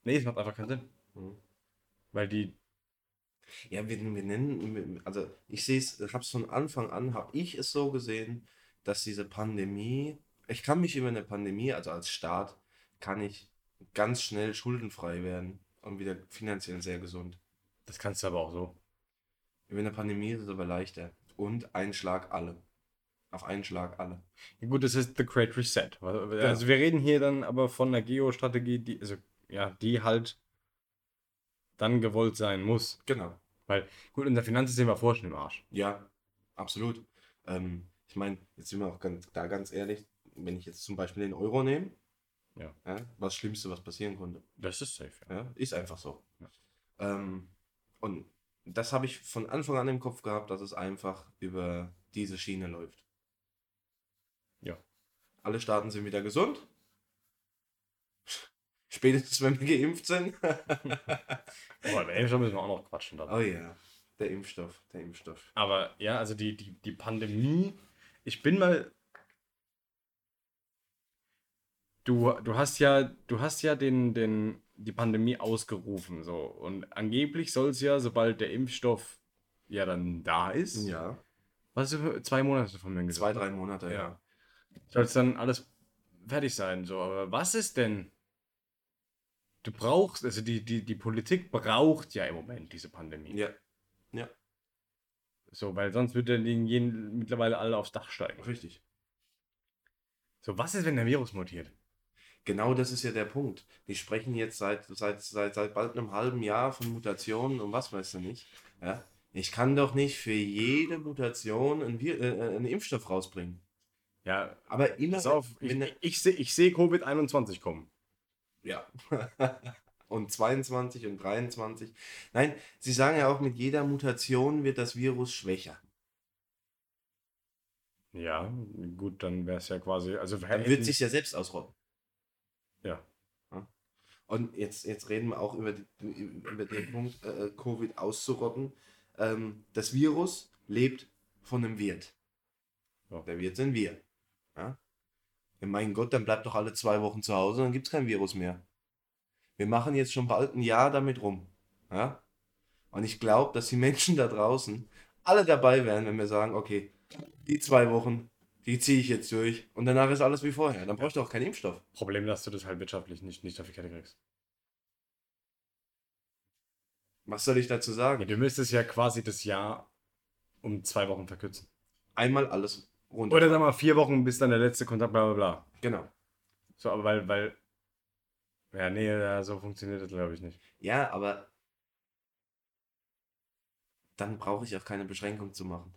Nee, es macht einfach keinen Sinn. Mhm. Weil die. Ja, wir, wir nennen, also ich sehe es, ich habe es von Anfang an, habe ich es so gesehen, dass diese Pandemie, ich kann mich über eine Pandemie, also als Staat, kann ich ganz schnell schuldenfrei werden und wieder finanziell sehr gesund. Das kannst du aber auch so. In der Pandemie ist es aber leichter. Und ein Schlag alle. Auf einen Schlag alle. Ja, gut, das ist The Great Reset. Also ja. wir reden hier dann aber von einer Geostrategie, die, also, ja, die halt dann gewollt sein muss. Genau. Weil, gut, unser Finanzsystem war vorher schon im Arsch. Ja, absolut. Ähm, ich meine, jetzt sind wir auch ganz, da ganz ehrlich, wenn ich jetzt zum Beispiel den Euro nehme, ja. ja. Was Schlimmste, was passieren konnte. Das ist safe. Ja. ist einfach so. Ähm, und das habe ich von Anfang an im Kopf gehabt, dass es einfach über diese Schiene läuft. Ja. Alle Staaten sind wieder gesund. (laughs) Spätestens, wenn wir geimpft sind. Boah, der Impfstoff müssen wir auch noch quatschen. Dann. Oh ja, der Impfstoff, der Impfstoff. Aber ja, also die, die, die Pandemie, ich bin mal du, du hast ja, du hast ja den, den, die Pandemie ausgerufen, so. Und angeblich soll es ja, sobald der Impfstoff ja dann da ist. Ja. Was ist für zwei Monate von mir gesagt? Zwei, drei Monate, ja. ja. Soll es dann alles fertig sein, so. Aber was ist denn, du brauchst, also die, die, die Politik braucht ja im Moment diese Pandemie. Ja. Ja. So, weil sonst würde jeden mittlerweile alle aufs Dach steigen. Richtig. So, was ist, wenn der Virus mutiert? Genau das ist ja der Punkt. Die sprechen jetzt seit, seit, seit, seit bald einem halben Jahr von Mutationen und was weißt du nicht. Ja? Ich kann doch nicht für jede Mutation einen, Wir äh, äh einen Impfstoff rausbringen. Ja, aber immer. Pass auf, ich, ich sehe ich seh Covid-21 kommen. Ja. (laughs) und 22 und 23. Nein, sie sagen ja auch, mit jeder Mutation wird das Virus schwächer. Ja, gut, dann wäre es ja quasi. Also dann wird sich ja selbst ausrotten. Ja. Und jetzt, jetzt reden wir auch über, die, über den Punkt, äh, Covid auszurotten. Ähm, das Virus lebt von einem Wirt. Ja. Der Wirt sind wir. Ja? ja? Mein Gott, dann bleibt doch alle zwei Wochen zu Hause, dann gibt es kein Virus mehr. Wir machen jetzt schon bald ein Jahr damit rum. Ja? Und ich glaube, dass die Menschen da draußen alle dabei wären, wenn wir sagen, okay, die zwei Wochen, die ziehe ich jetzt durch und danach ist alles wie vorher. Dann brauchst du auch keinen Impfstoff. Problem, dass du das halt wirtschaftlich nicht, nicht auf die Kette kriegst. Was soll ich dazu sagen? Ja, du müsstest ja quasi das Jahr um zwei Wochen verkürzen. Einmal alles runter. Oder sag mal vier Wochen bis dann der letzte Kontakt, bla bla bla. Genau. So, aber weil, weil. Ja, nee, so funktioniert das glaube ich nicht. Ja, aber dann brauche ich auch keine Beschränkung zu machen.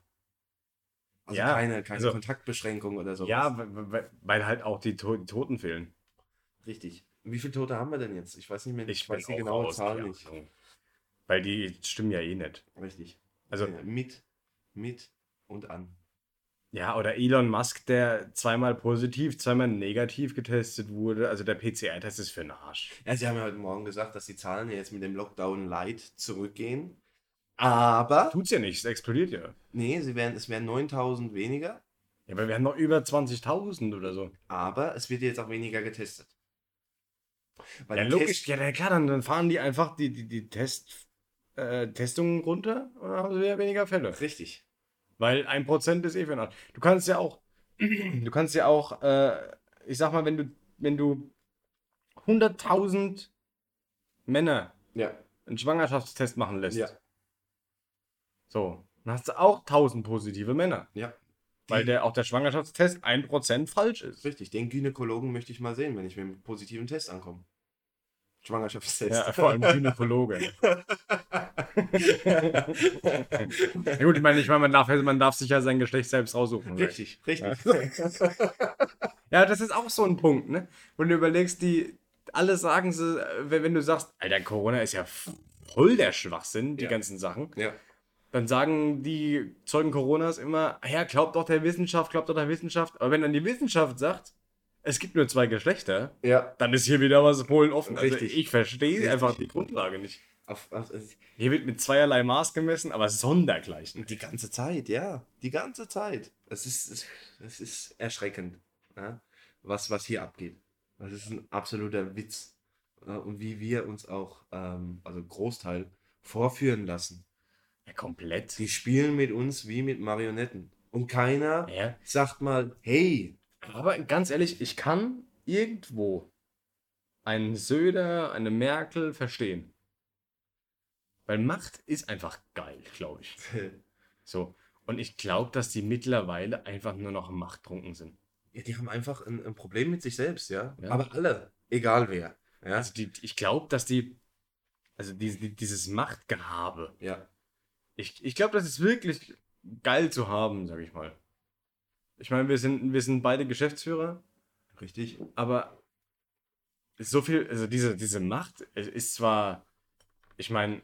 Also ja, keine, keine also, Kontaktbeschränkung oder so. Ja, weil, weil, halt auch die, to die, Toten fehlen. Richtig. Wie viele Tote haben wir denn jetzt? Ich weiß nicht mehr, ich, ich weiß die genaue raus, Zahl nicht. Weil die stimmen ja eh nicht. Richtig. Also ja, mit, mit und an. Ja, oder Elon Musk, der zweimal positiv, zweimal negativ getestet wurde. Also der PCR-Test ist für den Arsch. Ja, sie haben ja heute Morgen gesagt, dass die Zahlen jetzt mit dem Lockdown Light zurückgehen. Aber. Tut's ja nicht, es explodiert ja. Nee, sie werden, es wären 9000 weniger. Ja, aber wir haben noch über 20.000 oder so. Aber es wird jetzt auch weniger getestet. Weil ja, logisch, Test ja, klar, dann, dann fahren die einfach die, die, die Test, äh, Testungen runter und dann haben sie wieder weniger Fälle. Richtig. Weil ein Prozent ist eh für einen Du kannst ja auch, (clears throat) du kannst ja auch, äh, ich sag mal, wenn du, wenn du 100.000 Männer ja. einen Schwangerschaftstest machen lässt, ja. So, dann hast du auch 1000 positive Männer. Ja. Weil der, auch der Schwangerschaftstest 1% falsch ist. Richtig, den Gynäkologen möchte ich mal sehen, wenn ich mit einem positiven Test ankomme. Schwangerschaftstest. Ja, vor allem Gynäkologe. (laughs) ja, gut, ich meine, ich meine man, darf, man darf sich ja sein Geschlecht selbst raussuchen. Richtig, richtig. (laughs) Ja. das ist auch so ein Punkt, ne? Wenn du überlegst, die alle sagen sie, wenn du sagst, Alter, Corona ist ja voll der Schwachsinn, die ja. ganzen Sachen. Ja dann sagen die Zeugen Coronas immer, ja, glaubt doch der Wissenschaft, glaubt doch der Wissenschaft. Aber wenn dann die Wissenschaft sagt, es gibt nur zwei Geschlechter, ja. dann ist hier wieder was Polen offen. Also Richtig. ich verstehe einfach die Grundlage nicht. Auf, auf, hier wird mit zweierlei Maß gemessen, aber sondergleichen. Die ganze Zeit, ja. Die ganze Zeit. Es ist, es ist erschreckend, ja? was, was hier abgeht. Das ist ein absoluter Witz. Und wie wir uns auch, ähm, also Großteil, vorführen lassen. Ja, komplett. Die spielen mit uns wie mit Marionetten. Und keiner ja. sagt mal, hey. Aber ganz ehrlich, ich kann irgendwo einen Söder, eine Merkel verstehen. Weil Macht ist einfach geil, glaube ich. (laughs) so. Und ich glaube, dass die mittlerweile einfach nur noch machttrunken sind. Ja, die haben einfach ein, ein Problem mit sich selbst, ja? ja. Aber alle, egal wer. Ja? Also die, ich glaube, dass die, also die, dieses Machtgehabe, ja. Ich, ich glaube, das ist wirklich geil zu haben, sag ich mal. Ich meine, wir sind, wir sind beide Geschäftsführer. Richtig. Aber so viel, also diese, diese Macht ist zwar, ich meine,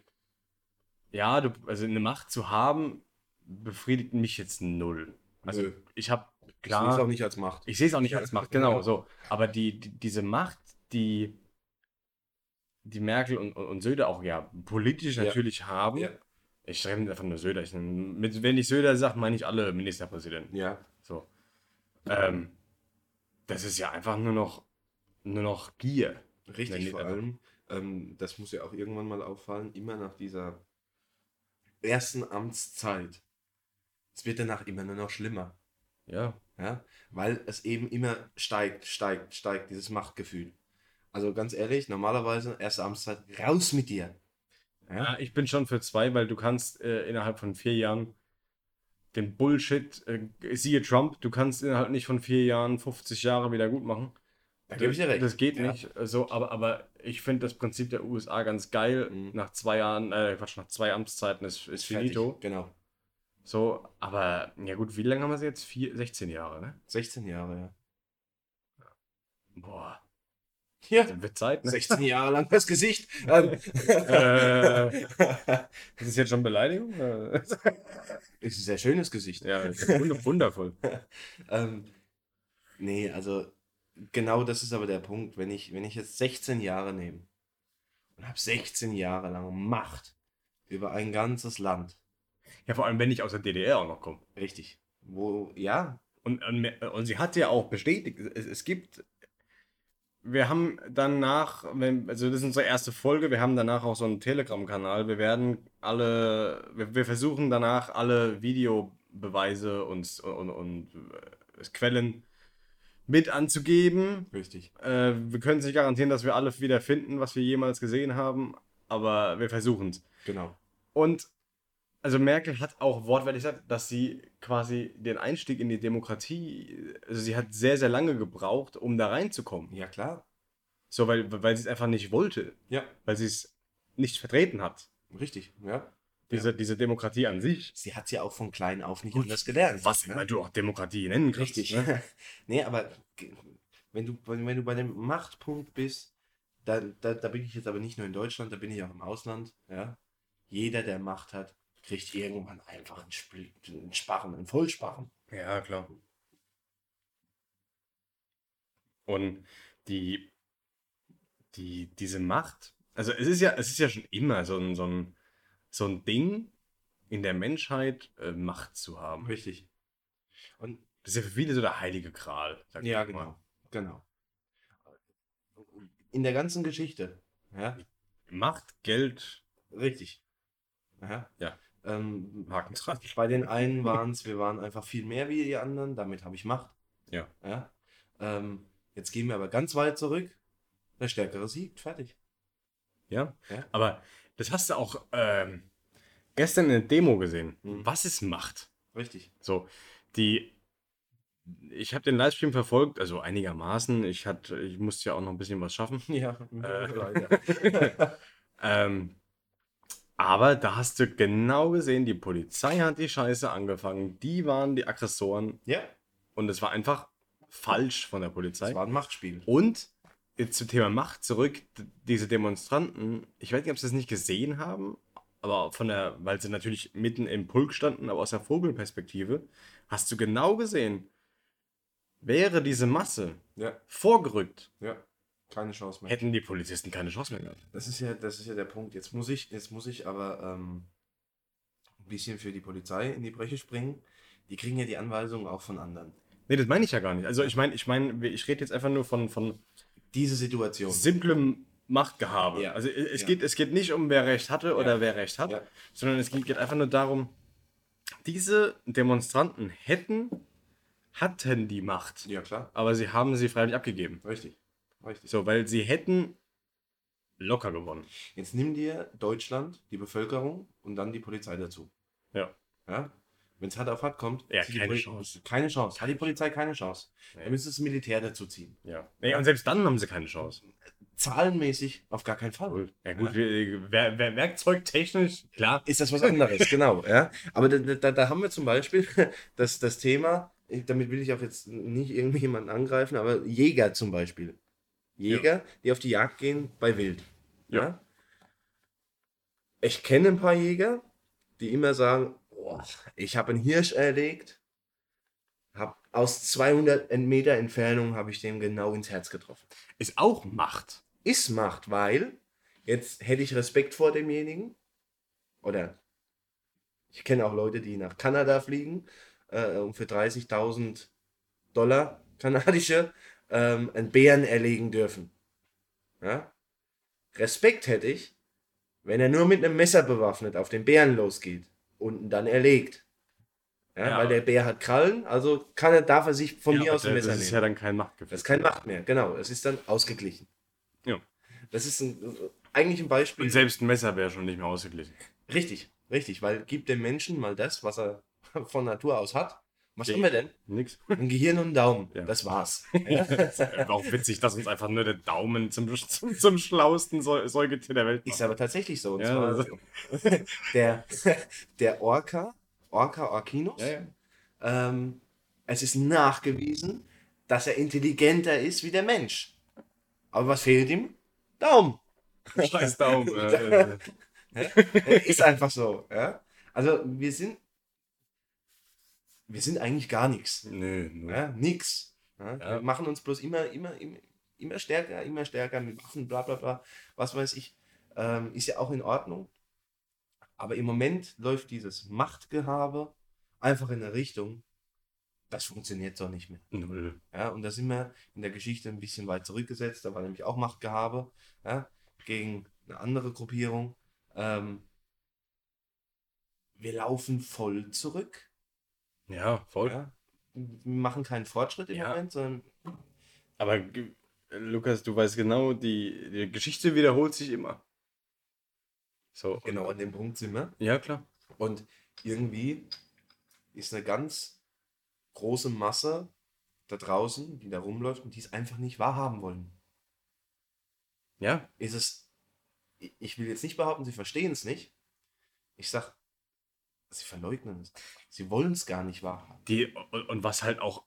ja, du, also eine Macht zu haben, befriedigt mich jetzt null. Also Nö. ich habe klar. Ich sehe es auch nicht als Macht. Ich sehe es auch nicht als Macht, (laughs) genau so. Aber die, die, diese Macht, die die Merkel und, und, Söder auch ja politisch natürlich ja. haben, ja. Ich schreibe einfach nur Söder. Ich, mit, wenn ich Söder sage, meine ich alle Ministerpräsidenten. Ja. So. Ähm, das ist ja einfach nur noch, nur noch Gier. Richtig, vor allem, ähm, das muss ja auch irgendwann mal auffallen, immer nach dieser ersten Amtszeit. Es wird danach immer nur noch schlimmer. Ja. Ja, weil es eben immer steigt, steigt, steigt, dieses Machtgefühl. Also ganz ehrlich, normalerweise erste Amtszeit, raus mit dir. Ja, ich bin schon für zwei, weil du kannst äh, innerhalb von vier Jahren den Bullshit, äh, siehe Trump, du kannst innerhalb nicht von vier Jahren 50 Jahre wieder gut machen. Da gebe ich dir recht. Das geht ja. nicht. So, aber, aber ich finde das Prinzip der USA ganz geil. Mhm. Nach zwei Jahren, äh, Quatsch, nach zwei Amtszeiten ist, ist finito. Genau. So, aber ja gut, wie lange haben wir sie jetzt? Vier, 16 Jahre, ne? 16 Jahre, ja. Boah. Ja. Dann wird Zeit, ne? 16 Jahre lang das Gesicht. (laughs) Ähm. äh, das ist jetzt schon Beleidigung? (laughs) ist ein sehr schönes Gesicht. Ja, wundervoll. (laughs) ähm, nee, also genau das ist aber der Punkt. Wenn ich, wenn ich jetzt 16 Jahre nehme und habe 16 Jahre lang Macht über ein ganzes Land. Ja, vor allem, wenn ich aus der DDR auch noch komme. Richtig. Wo, ja. Und, und, und sie hat ja auch bestätigt, es, es gibt wir haben danach, also das ist unsere erste Folge, wir haben danach auch so einen Telegram-Kanal. Wir werden alle, wir, wir, versuchen danach alle Videobeweise und, und, und äh, Quellen mit anzugeben. Richtig. Äh, wir können es nicht garantieren, dass wir alles wieder finden, was wir jemals gesehen haben, aber wir versuchen es. Genau. Und also Merkel hat auch wortwörtlich gesagt, dass sie quasi den Einstieg in die Demokratie, also sie hat sehr, sehr lange gebraucht, um da reinzukommen. Ja, klar. So, weil, weil sie es einfach nicht wollte. Ja. Weil sie es nicht vertreten hat. Richtig, ja. Diese, ja. diese Demokratie an sich. Sie hat ja auch von klein auf nicht Gut, anders gelernt. Was ne? du auch Demokratie nennen kannst. Richtig. Ne? (laughs) nee, aber wenn du, wenn du bei dem Machtpunkt bist, da, da, da bin ich jetzt aber nicht nur in Deutschland, da bin ich auch im Ausland, ja. Jeder, der Macht hat, kriegt irgendwann einfach einen, Sp einen Sparren, einen Vollsparren. Ja, klar. Und die, die, diese Macht, also es ist ja, es ist ja schon immer so ein, so ein, so ein Ding in der Menschheit, äh, Macht zu haben. Richtig. Und das ist ja für viele so der heilige Gral. Ja, genau. Mal. Genau. In der ganzen Geschichte. Ja. Macht, Geld. Richtig. Aha. Ja. Ähm, Haken dran. Bei den einen waren es, wir waren einfach viel mehr wie die anderen, damit habe ich Macht. Ja. ja? Ähm, jetzt gehen wir aber ganz weit zurück. Der Stärkere siegt, fertig. Ja. ja? Aber das hast du auch ähm, gestern in der Demo gesehen. Mhm. Was ist Macht? Richtig. So, die. Ich habe den Livestream verfolgt, also einigermaßen. Ich, hatte, ich musste ja auch noch ein bisschen was schaffen. Ja, äh, (laughs) leider. (laughs) ähm, aber da hast du genau gesehen, die Polizei hat die Scheiße angefangen. Die waren die Aggressoren. Ja. Und es war einfach falsch von der Polizei. Es war ein Machtspiel. Und jetzt zum Thema Macht zurück. Diese Demonstranten, ich weiß nicht, ob sie es nicht gesehen haben, aber von der, weil sie natürlich mitten im Pulk standen, aber aus der Vogelperspektive, hast du genau gesehen, wäre diese Masse ja. vorgerückt. Ja keine Chance mehr. Hätten die Polizisten keine Chance mehr gehabt. Das ist ja, das ist ja der Punkt. Jetzt muss ich, jetzt muss ich aber ähm, ein bisschen für die Polizei in die Breche springen. Die kriegen ja die Anweisungen auch von anderen. Nee, das meine ich ja gar nicht. Also ich meine, ich meine, ich rede jetzt einfach nur von, von diese Situation. Simplem Machtgehabe. Ja. Also es, ja. geht, es geht nicht um, wer Recht hatte oder ja. wer Recht hat, sondern es geht einfach nur darum, diese Demonstranten hätten, hatten die Macht. Ja, klar. Aber sie haben sie freiwillig abgegeben. Richtig. Richtig. So, weil sie hätten locker gewonnen. Jetzt nimm dir Deutschland, die Bevölkerung und dann die Polizei dazu. Ja. Ja? Wenn es hart auf hart kommt, ja, keine Chance. Keine Chance. Hat die Polizei keine Chance. Nee. Dann müsste das Militär dazu ziehen. Ja. Nee, und selbst dann haben sie keine Chance. Zahlenmäßig auf gar keinen Fall. Ja gut, ja. Wer, wer, werkzeugtechnisch, klar. Ist das was anderes, (laughs) genau. Ja. Aber da, da, da haben wir zum Beispiel (laughs) das, das Thema, damit will ich auch jetzt nicht irgendwie jemanden angreifen, aber Jäger zum Beispiel. Jäger, ja. die auf die Jagd gehen bei Wild. Ja. ja. Ich kenne ein paar Jäger, die immer sagen, oh, ich habe einen Hirsch erlegt, hab aus 200 Meter Entfernung habe ich dem genau ins Herz getroffen. Ist auch Macht. Ist Macht, weil jetzt hätte ich Respekt vor demjenigen. Oder ich kenne auch Leute, die nach Kanada fliegen äh, und für 30.000 Dollar kanadische ähm, einen Bären erlegen dürfen. Ja? Respekt hätte ich, wenn er nur mit einem Messer bewaffnet auf den Bären losgeht und ihn dann erlegt. Ja, ja, weil der Bär hat Krallen, also kann er, darf er sich von ja, mir aus ein Messer nehmen. Das ist ja dann kein Machtgefühl. Das ist kein Macht mehr, genau. Es ist dann ausgeglichen. Ja. Das ist ein, eigentlich ein Beispiel. Und selbst ein Messer wäre schon nicht mehr ausgeglichen. Richtig, richtig, weil gibt dem Menschen mal das, was er (laughs) von Natur aus hat. Was haben wir denn? Nix. Ein Gehirn und ein Daumen. Ja. Das war's. (laughs) auch witzig, dass uns einfach nur der Daumen zum, zum, zum schlauesten Säu- Säugetier der Welt Ist aber tatsächlich so. Ja, also- (laughs) der, der Orca, Orca Ja, ja. Ähm, es ist nachgewiesen, dass er intelligenter ist wie der Mensch. Aber was fehlt ihm? Daumen. Scheiß Daumen. (laughs) ist einfach so. Ja? Also wir sind, wir sind eigentlich gar nichts. Nö, nö. Ja? Nix. Ja? Ja. Wir machen uns bloß immer, immer, immer, immer stärker, immer stärker mit Waffen, bla bla bla. Was weiß ich. Ähm, ist ja auch in Ordnung. Aber im Moment läuft dieses Machtgehabe einfach in eine Richtung, das funktioniert so nicht mehr. Null. Ja, und da sind wir in der Geschichte ein bisschen weit zurückgesetzt. Da war nämlich auch Machtgehabe ja, gegen eine andere Gruppierung. Ähm, wir laufen voll zurück. Ja, voll. Ja. Wir machen keinen Fortschritt im Ja. Moment, sondern Aber Lukas, du weißt genau, die, die Geschichte wiederholt sich immer. So. genau an dem Punkt sind wir. Ja, klar. Und irgendwie ist eine ganz große Masse da draußen, die da rumläuft und die es einfach nicht wahrhaben wollen. Ja, ist es, ich- ich will jetzt nicht behaupten, sie verstehen es nicht. Ich sag, sie verleugnen es. Sie wollen es gar nicht wahrhaben. die, und, und was halt auch,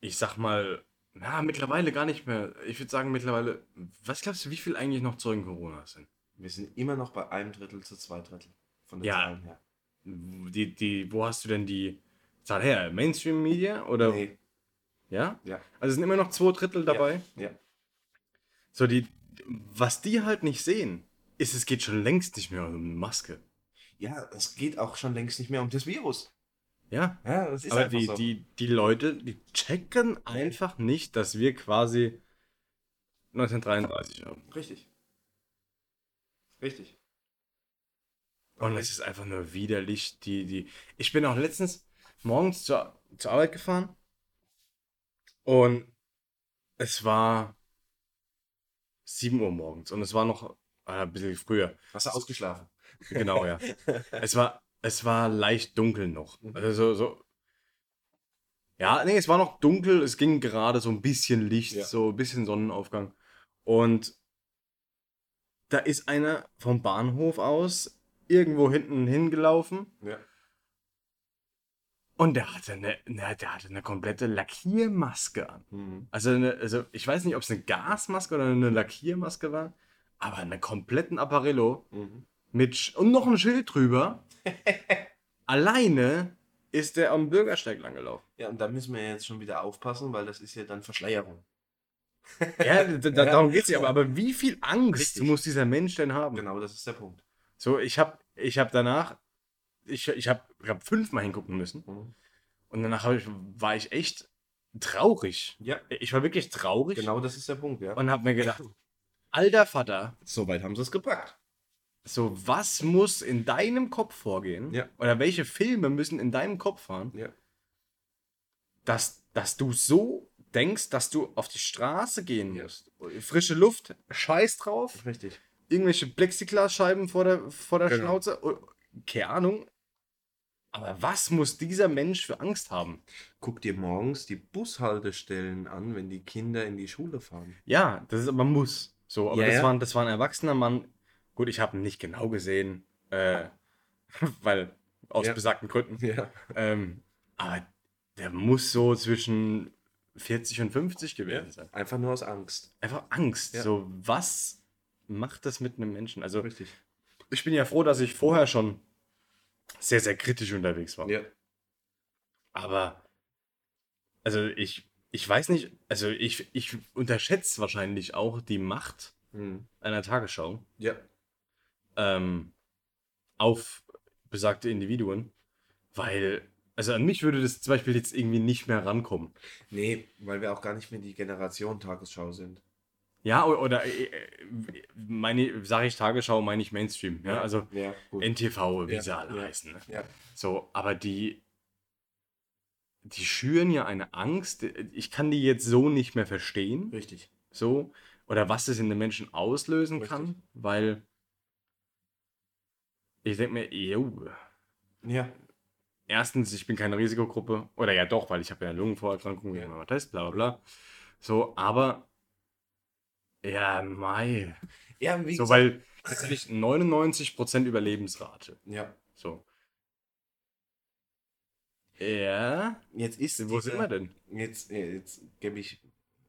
ich sag mal, na, mittlerweile gar nicht mehr. Ich würde sagen, mittlerweile, was glaubst du, wie viel eigentlich noch Zeugen Corona sind? Wir sind immer noch bei einem Drittel zu zwei Drittel von den Ja. Zahlen her. Die, die, wo hast du denn die Zahl her? Mainstream Media oder? Nee, Ja? ja, Also sind immer noch zwei Drittel dabei. ja. So, die, was die halt nicht sehen, ist, es geht schon längst nicht mehr um eine Maske. Ja, es geht auch schon längst nicht mehr um das Virus. Ja. Ja, das ist Aber einfach die, so. die, die Leute, die checken einfach nicht, dass wir quasi 1933 haben. Richtig. Richtig. Und es ist einfach nur widerlich. Die, die. Ich bin auch letztens morgens zur, zur Arbeit gefahren und es war 7 Uhr morgens und es war noch äh, ein bisschen früher. Hast du ausgeschlafen? Genau, ja. (laughs) es war, es war leicht dunkel noch. Mhm. Also so. Ja, nee, es war noch dunkel, es ging gerade so ein bisschen Licht, Ja. so ein bisschen Sonnenaufgang. Und da ist einer vom Bahnhof aus irgendwo hinten hingelaufen Ja. und der hatte eine, ne, der hatte eine komplette Lackiermaske an. Mhm. Also, eine, also ich weiß nicht, ob es eine Gasmaske oder eine Lackiermaske war, aber einen kompletten Apparillo Mhm. Mit und noch ein Schild drüber. (laughs) Alleine ist der am Bürgersteig langgelaufen. Ja, und da müssen wir jetzt schon wieder aufpassen, weil das ist ja dann Verschleierung. Ja, da, (laughs) da, darum geht's ja. Aber, aber wie viel Angst Richtig. muss dieser Mensch denn haben? Genau, das ist der Punkt. So, ich habe ich hab danach, ich, ich habe glaub, fünfmal hingucken müssen. Mhm. Und danach hab ich, war ich echt traurig. Ja, Ich war wirklich traurig genau das ist der Punkt, ja. und habe mir gedacht, alter Vater, Soweit haben sie es gepackt. So was muss in deinem Kopf vorgehen? Ja. Oder welche Filme müssen in deinem Kopf fahren? Ja. dass, dass du so denkst, dass du auf die Straße gehen Ja. musst. Frische Luft, scheiß drauf. Richtig. Irgendwelche Plexiglasscheiben vor der, vor der Genau. Schnauze. Oh, Keine Ahnung. Aber was muss dieser Mensch für Angst haben? Guck dir morgens die Bushaltestellen an, wenn die Kinder in die Schule fahren. Ja, das ist aber muss. So, aber Ja, das, ja. War, das war ein erwachsener Mann. Gut, ich habe ihn nicht genau gesehen, äh, (laughs) weil aus Ja. besagten Gründen. Ja. Ähm, aber der muss so zwischen 40 und 50 gewesen sein. Einfach nur aus Angst. Einfach Angst. Ja. So, was macht das mit einem Menschen? Also, Richtig. ich bin ja froh, dass ich vorher schon sehr, sehr kritisch unterwegs war. Ja. Aber, also ich, ich weiß nicht, also ich, ich unterschätze wahrscheinlich auch die Macht Mhm. einer Tagesschau Ja. Ähm, auf besagte Individuen, weil, also an mich würde das zum Beispiel jetzt irgendwie nicht mehr rankommen. Nee, weil wir auch gar nicht mehr die Generation Tagesschau sind. Ja, oder äh, äh, meine, sage ich Tagesschau, meine ich Mainstream. Ja, also ja. NTV, wie Ja, sie alle heißen. Ne? ja. So, aber die, die schüren ja eine Angst. Ich kann die jetzt so nicht mehr verstehen. Richtig. So, oder was es in den Menschen auslösen Richtig. kann, weil ich denke mir, yo, ja. Erstens, ich bin keine Risikogruppe. Oder ja doch, weil ich habe ja eine Lungenvorerkrankung, ja. mal Test, bla bla bla. So, aber ja, Mai. Ja, wie so, gesagt, weil tatsächlich 99% Überlebensrate. Ja. So. Ja. Jetzt ist Wo diese, sind wir denn? Jetzt, jetzt gebe ich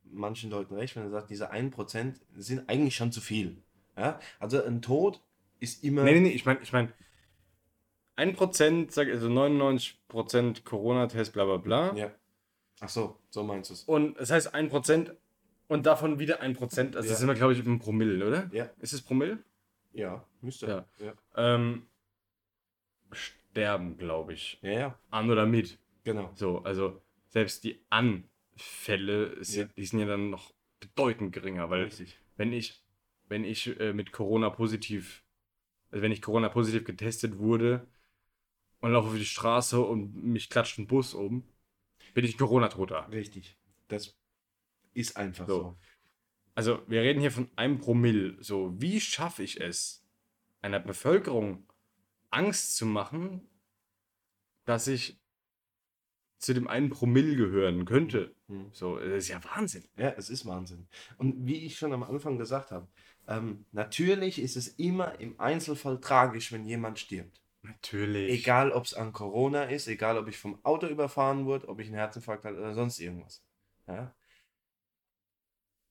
manchen Leuten recht, wenn er sagt, diese 1% sind eigentlich schon zu viel. Ja? Also ein Tod ist immer. Nee, nee, nee, ich meine, ich meine, 1%, also 99% Corona-Test, bla bla bla. Ja. Ach so, so meinst du es. Und das heißt 1% und davon wieder 1%, also ja. das sind wir, glaube ich, im Promille, oder? Ja. Ist es Promille? Ja, müsste. Ja. ja. Ähm, sterben, glaube ich. Ja, ja. An oder mit. Genau. So, also selbst die Anfälle, sind, ja. die sind ja dann noch bedeutend geringer, weil Richtig. wenn ich, wenn ich äh, mit Corona positiv, also wenn ich Corona positiv getestet wurde und laufe auf die Straße und mich klatscht ein Bus um, bin ich Corona-Toter. Richtig. Das ist einfach so. so. Also wir reden hier von einem Promille. So, wie schaffe ich es, einer Bevölkerung Angst zu machen, dass ich zu dem einen Promille gehören könnte. Mhm. So, das ist ja Wahnsinn. Ja, es ist Wahnsinn. Und wie ich schon am Anfang gesagt habe, ähm, natürlich ist es immer im Einzelfall tragisch, wenn jemand stirbt. Natürlich. Egal, ob es an Corona ist, egal, ob ich vom Auto überfahren wurde, ob ich einen Herzinfarkt hatte oder sonst irgendwas. Ja?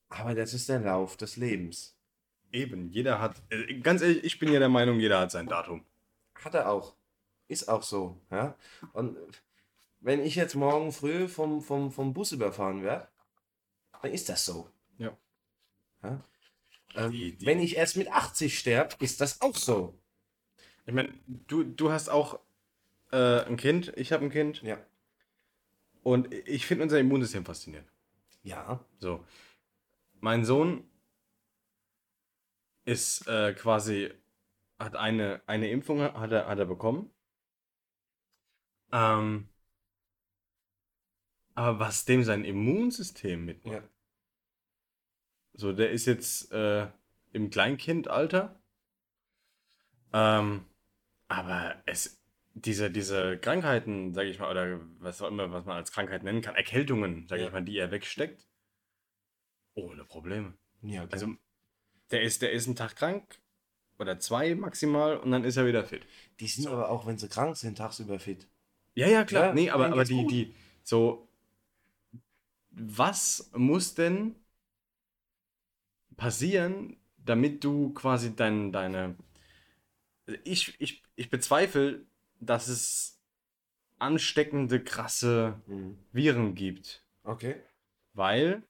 Aber das ist der Lauf des Lebens. Eben, jeder hat, äh, ganz ehrlich, ich bin ja der Meinung, jeder hat sein Datum. Hat er auch. Ist auch so. Ja? Und wenn ich jetzt morgen früh vom, vom, vom Bus überfahren werde, dann ist das so. Ja. ja? Ähm, die, die. Wenn ich erst mit 80 sterbe, ist das auch so. Ich meine, du, du hast auch äh, ein Kind, ich habe ein Kind. Ja. Und ich finde unser Immunsystem faszinierend. Ja. So. Mein Sohn ist äh, quasi, hat eine, eine Impfung hat er, hat er bekommen. Ähm, aber was dem sein Immunsystem mitmacht. Ja. So, der ist jetzt äh, im Kleinkindalter. Ähm, aber es, diese, diese Krankheiten, sage ich mal, oder was auch immer, was man als Krankheit nennen kann, Erkältungen, sage ja. ich mal, die er wegsteckt, ohne Probleme. Ja, okay. Also, der ist, der ist einen Tag krank oder zwei maximal und dann ist er wieder fit. Die sind so. aber auch, wenn sie krank sind, tagsüber fit. Ja, ja, klar. Ja, nee, aber, aber die, die, so, was muss denn passieren, damit du quasi dein, deine ich, ich, ich bezweifle, dass es ansteckende, krasse mhm. Viren gibt. Okay. Weil,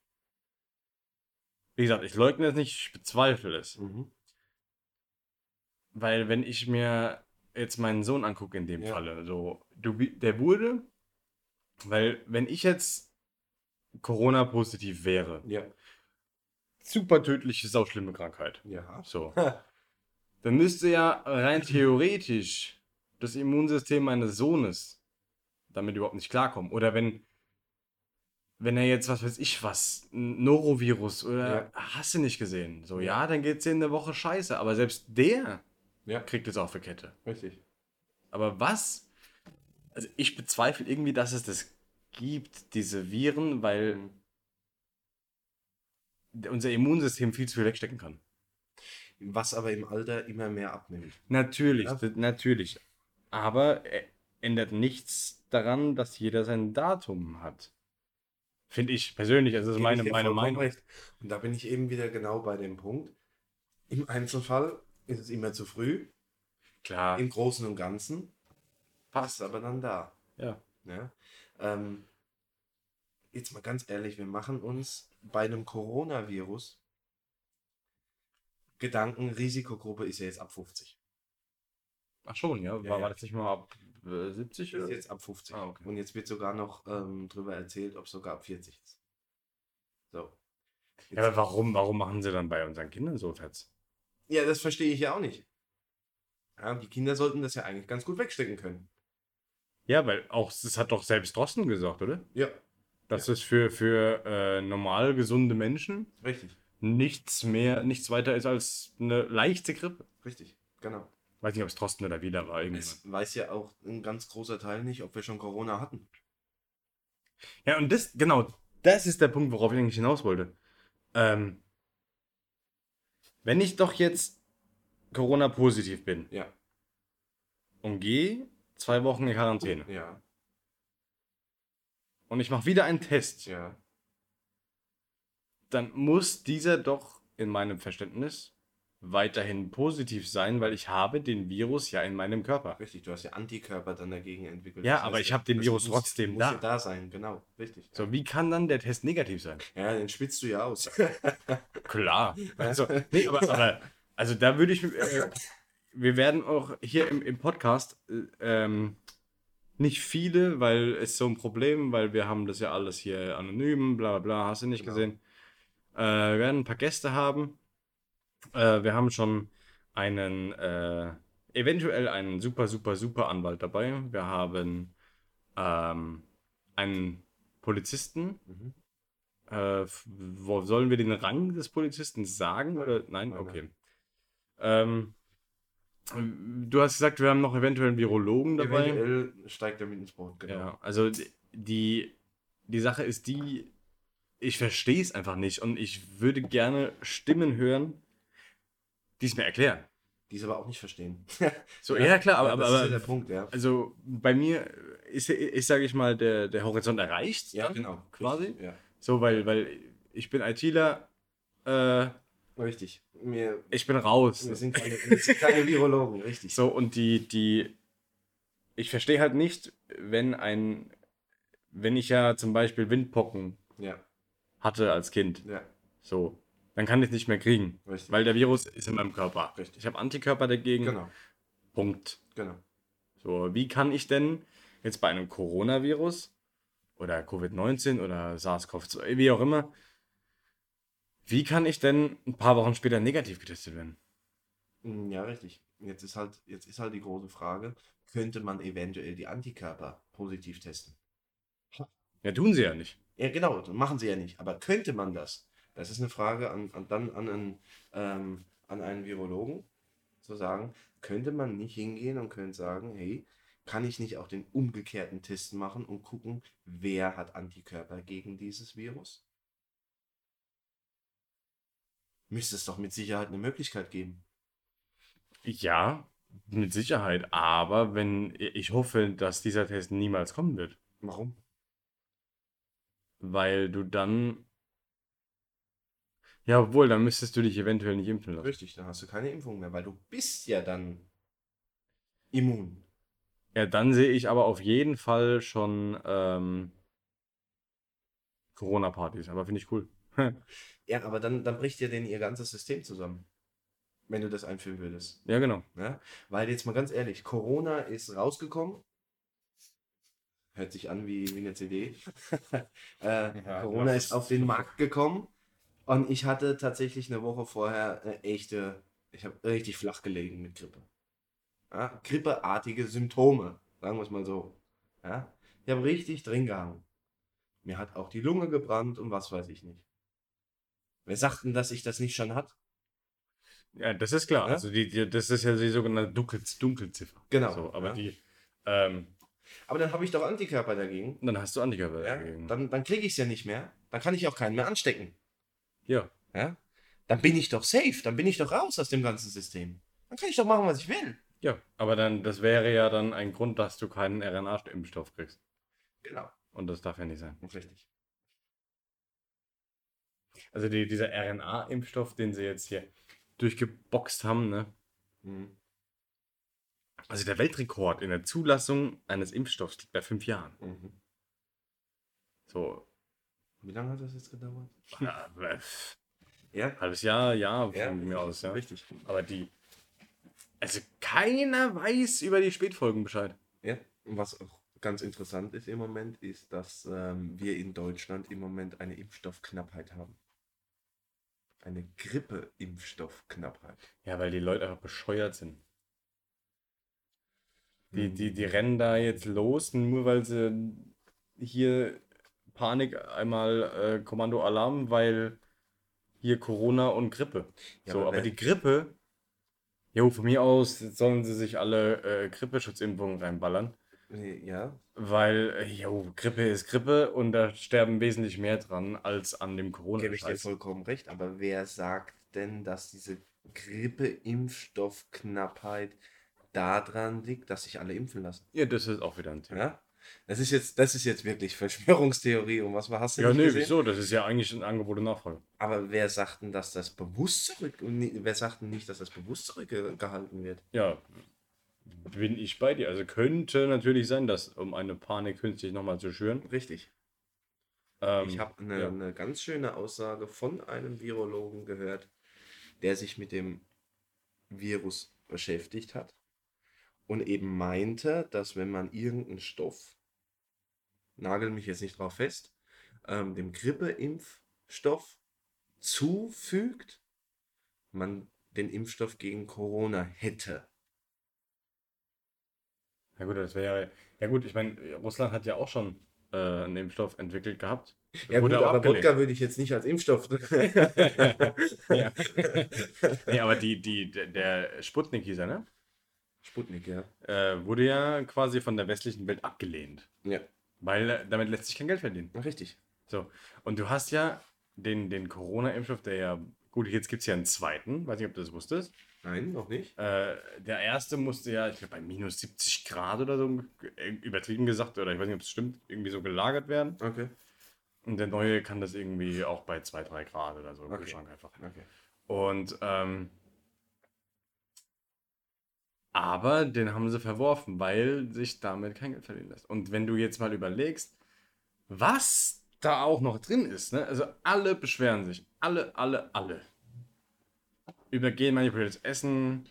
wie gesagt, ich leugne es nicht, ich bezweifle es. Mhm. Weil, wenn ich mir jetzt meinen Sohn angucke, in dem ja. Falle, so, du, der wurde, weil, wenn ich jetzt Corona-positiv wäre, ja. Super tödliche, sauschlimme Krankheit. Ja. So. (laughs) dann müsste ja rein theoretisch das Immunsystem meines Sohnes damit überhaupt nicht klarkommen. Oder wenn, wenn er jetzt, was weiß ich was, ein Norovirus oder ja. hast du nicht gesehen, so ja, dann geht es in der Woche scheiße. Aber selbst der ja. kriegt es auf die Kette. Richtig. Aber was? Also ich bezweifle irgendwie, dass es das gibt, diese Viren, weil mhm. Unser Immunsystem viel zu viel wegstecken kann was aber im Alter immer mehr abnimmt. Natürlich, ja? natürlich. Aber ändert nichts daran, dass jeder sein Datum hat. Finde ich persönlich, also das ist meine, meine Meinung. Recht. Und da bin ich eben wieder genau bei dem Punkt. Im Einzelfall ist es immer zu früh. Klar. Im Großen und Ganzen passt aber dann da. Ja. ja? Ähm, jetzt mal ganz ehrlich, wir machen uns bei einem Coronavirus Gedanken, Risikogruppe ist ja jetzt ab 50. Ach schon, ja? War, ja, ja. war das nicht mal ab äh, 70? Ist jetzt ab 50. Ah, okay. Und jetzt wird sogar noch ähm, drüber erzählt, ob es sogar ab 40 ist. So. Jetzt ja, aber warum, warum machen sie dann bei unseren Kindern so Fetz? Ja, das verstehe ich ja auch nicht. Ja, die Kinder sollten das ja eigentlich ganz gut wegstecken können. Ja, weil auch, das hat doch selbst Drosten gesagt, oder? Ja. Das ja. ist für, für äh, normal gesunde Menschen. Richtig nichts mehr, nichts weiter ist als eine leichte Grippe. Richtig, genau. Weiß nicht, ob es Trosten oder wieder war. Irgendwie. Es weiß ja auch ein ganz großer Teil nicht, ob wir schon Corona hatten. Ja, und das, genau, das ist der Punkt, worauf ich eigentlich hinaus wollte. Ähm, wenn ich doch jetzt Corona-positiv bin ja. und gehe zwei Wochen in Quarantäne ja. Und ich mache wieder einen Test, ja. dann muss dieser doch in meinem Verständnis weiterhin positiv sein, weil ich habe den Virus ja in meinem Körper. Richtig, du hast ja Antikörper dann dagegen entwickelt. Ja, das aber ich habe den Virus muss, trotzdem muss da. Ja da sein, genau, richtig. So, wie kann dann der Test negativ sein? Ja, den spitzt du ja aus. (laughs) Klar. Also, (laughs) nee, aber, aber also da würde ich, äh, wir werden auch hier im, im Podcast äh, ähm, nicht viele, weil es so ein Problem, weil wir haben das ja alles hier anonym, bla bla bla, hast du nicht genau. gesehen. Äh, wir werden ein paar Gäste haben äh, wir haben schon einen, äh, eventuell einen super, super, super Anwalt dabei. Wir haben ähm, einen Polizisten. Mhm. Äh, wo sollen wir den Rang des Polizisten sagen? Oder nein? Okay. Ähm, du hast gesagt, wir haben noch eventuell einen Virologen dabei. Eventuell steigt er mit ins Boot, genau. Ja, also die, die Sache ist die, ich verstehe es einfach nicht und ich würde gerne Stimmen hören, die es mir erklären. Die es aber auch nicht verstehen. (laughs) so, ja, klar, aber, ja, das aber, ist ja der Punkt, ja. Also bei mir ist, ist sage ich mal, der, der Horizont erreicht. Ja, genau. Quasi. Ja. So, weil, weil ich bin ITler. Äh, richtig. Wir, ich bin raus. Wir sind keine, wir sind keine Virologen, richtig. So, und die, die, ich verstehe halt nicht, wenn ein, wenn ich ja zum Beispiel Windpocken ja. hatte als Kind. Ja. So dann kann ich es nicht mehr kriegen. Richtig. Weil der Virus ist in meinem Körper. Richtig. Ich habe Antikörper dagegen. Genau. Punkt. Genau. So, wie kann ich denn jetzt bei einem Coronavirus oder Covid-19 oder SARS-CoV-2, wie auch immer, wie kann ich denn ein paar Wochen später negativ getestet werden? Hm, ja, richtig. Jetzt ist halt, jetzt ist halt die große Frage, könnte man eventuell die Antikörper positiv testen? Ja, tun sie ja nicht. Ja, genau, machen sie ja nicht. Aber könnte man das? Das ist eine Frage an, an dann an einen, ähm, an einen Virologen, zu sagen, könnte man nicht hingehen und könnte sagen, hey, kann ich nicht auch den umgekehrten Test machen und gucken, wer hat Antikörper gegen dieses Virus? Müsste es doch mit Sicherheit eine Möglichkeit geben. Ja, mit Sicherheit. Aber wenn ich hoffe, dass dieser Test niemals kommen wird. Warum? Weil du dann ja, obwohl, dann müsstest du dich eventuell nicht impfen lassen. Richtig, dann hast du keine Impfung mehr, weil du bist ja dann immun. Ja, dann sehe ich aber auf jeden Fall schon ähm, Corona-Partys, aber finde ich cool. (laughs) ja, aber dann, dann bricht ja denn ihr ganzes System zusammen, wenn du das einführen würdest. Ja, genau. Ja? Weil jetzt mal ganz ehrlich, Corona ist rausgekommen. Hört sich an wie, wie eine CD. (laughs) äh, ja, Corona ist auf den Markt gekommen und ich hatte tatsächlich eine Woche vorher eine echte, ich habe richtig flach gelegen mit Grippe. Ja, grippeartige Symptome, sagen wir es mal so. Ja, ich habe richtig drin gehangen. Mir hat auch die Lunge gebrannt und was weiß ich nicht. Wer sagt denn, dass ich das nicht schon hat? Ja, das ist klar. Ja? Also die, die, das ist ja die sogenannte Dunkel, Dunkelziffer. Genau. So, aber ja. die. Ähm, aber dann habe ich doch Antikörper dagegen. Dann hast du Antikörper ja? dagegen. Dann, dann kriege ich es ja nicht mehr. Dann kann ich auch keinen mehr anstecken. Ja. Ja? Dann bin ich doch safe, dann bin ich doch raus aus dem ganzen System. Dann kann ich doch machen, was ich will. Ja, aber dann, das wäre ja dann ein Grund, dass du keinen RNA-Impfstoff kriegst. Genau. Und das darf ja nicht sein. Richtig. Also die, dieser RNA-Impfstoff, den sie jetzt hier durchgeboxt haben, ne? Mhm. Also der Weltrekord in der Zulassung eines Impfstoffs liegt bei fünf Jahren. Mhm. So, wie lange hat das jetzt gedauert? Ja, ja? halbes Jahr, ja, ja von mir aus, ja. Richtig. Aber die. Also keiner weiß über die Spätfolgen Bescheid. Ja, was auch ganz interessant ist im Moment, ist, dass ähm, wir in Deutschland im Moment eine Impfstoffknappheit haben. Eine Grippe-Impfstoffknappheit. Ja, weil die Leute einfach bescheuert sind. Die, die, die rennen da jetzt los, nur weil sie hier Panik, einmal äh, Kommando Alarm, weil hier Corona und Grippe. Ja, so, aber, aber die Grippe, jo, von mir aus sollen sie sich alle äh, Grippeschutzimpfungen reinballern. Ja. Weil, äh, jo, Grippe ist Grippe und da sterben wesentlich mehr dran als an dem Corona. Gebe ich dir vollkommen recht, aber wer sagt denn, dass diese Grippe-Impfstoffknappheit daran liegt, dass sich alle impfen lassen? Ja, das ist auch wieder ein Thema. Ja? Das ist jetzt, das ist jetzt wirklich Verschwörungstheorie und was hast du Ja, nee, gesehen? wieso? Das ist ja eigentlich ein Angebot und Nachfrage. Aber wer sagt denn, dass das bewusst zurück, wer sagt denn nicht, dass das bewusst zurückgehalten wird? Ja, bin ich bei dir. Also könnte natürlich sein, dass um eine Panik künstlich nochmal zu schüren. Richtig. Ähm, ich habe eine, ja. eine ganz schöne Aussage von einem Virologen gehört, der sich mit dem Virus beschäftigt hat und eben meinte, dass wenn man irgendeinen Stoff, nagel mich jetzt nicht drauf fest, ähm, dem Grippeimpfstoff zufügt, man den Impfstoff gegen Corona hätte. Ja gut, das wäre ja, ja gut, ich meine, Russland hat ja auch schon äh, einen Impfstoff entwickelt gehabt. Ja gut, aber abgelehnt. Wodka würde ich jetzt nicht als Impfstoff. (laughs) (laughs) ja. nee, aber die, die, der Sputnik hieß er, ne? Sputnik, ja. Äh, wurde ja quasi von der westlichen Welt abgelehnt. Ja. Weil äh, damit lässt sich kein Geld verdienen. Richtig. So. Und du hast ja den, den Corona-Impfstoff, der ja, gut, jetzt gibt es ja einen zweiten, weiß nicht, ob du das wusstest. Nein, noch nicht. Äh, der erste musste ja, ich glaube, bei minus 70 Grad oder so, äh, übertrieben gesagt, oder ich weiß nicht, ob es stimmt, irgendwie so gelagert werden. Okay. Und der neue kann das irgendwie auch bei 2, 3 Grad oder so okay. Kühlschrank einfach. Okay. Und, ähm, aber den haben sie verworfen, weil sich damit kein Geld verdienen lässt. Und wenn du jetzt mal überlegst, was da auch noch drin ist, ne? also alle beschweren sich, alle, alle, alle über genmanipuliertes Essen.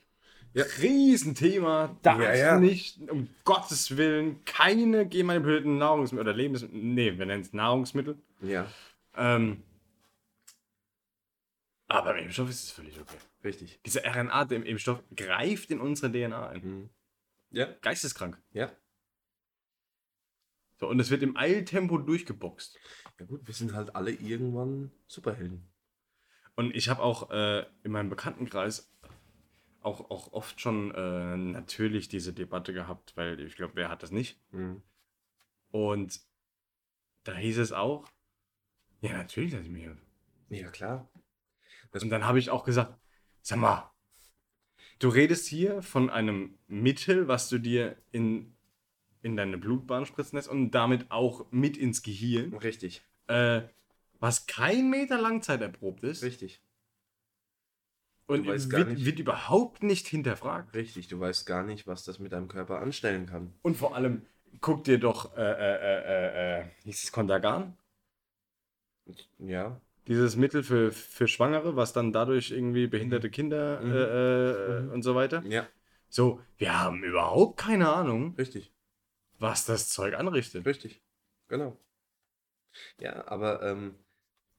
Ja. Riesenthema. Darf ja, ja. nicht, um Gottes Willen, keine genmanipulierten Nahrungsmittel oder Lebensmittel. Nee, wir nennen es Nahrungsmittel. Ja. Ähm, aber im Impfstoff ist es völlig okay. Richtig. Diese RNA im Impfstoff greift in unsere DNA ein. Mhm. Ja. Geisteskrank. Ja. So, und es wird im Eiltempo durchgeboxt. Ja gut, wir sind halt alle irgendwann Superhelden. Und ich habe auch äh, in meinem Bekanntenkreis auch, auch oft schon äh, natürlich diese Debatte gehabt, weil ich glaube, wer hat das nicht? Mhm. Und da hieß es auch, ja, natürlich lasse ich mich. Ja, klar. Das und dann habe ich auch gesagt, sag mal, du redest hier von einem Mittel, was du dir in, in deine Blutbahn spritzen lässt und damit auch mit ins Gehirn. Richtig. Äh, was kein Meter Langzeit erprobt ist. Richtig. Und wird, wird, überhaupt nicht hinterfragt. Richtig, du weißt gar nicht, was das mit deinem Körper anstellen kann. Und vor allem, guck dir doch, äh, äh, äh, äh, hieß es Kontergan? Ja. Dieses Mittel für, für Schwangere, was dann dadurch irgendwie behinderte Kinder mhm. äh, äh, mhm. und so weiter. Ja. So, wir haben überhaupt keine Ahnung. Richtig. Was das Zeug anrichtet. Richtig. Genau. Ja, aber ähm,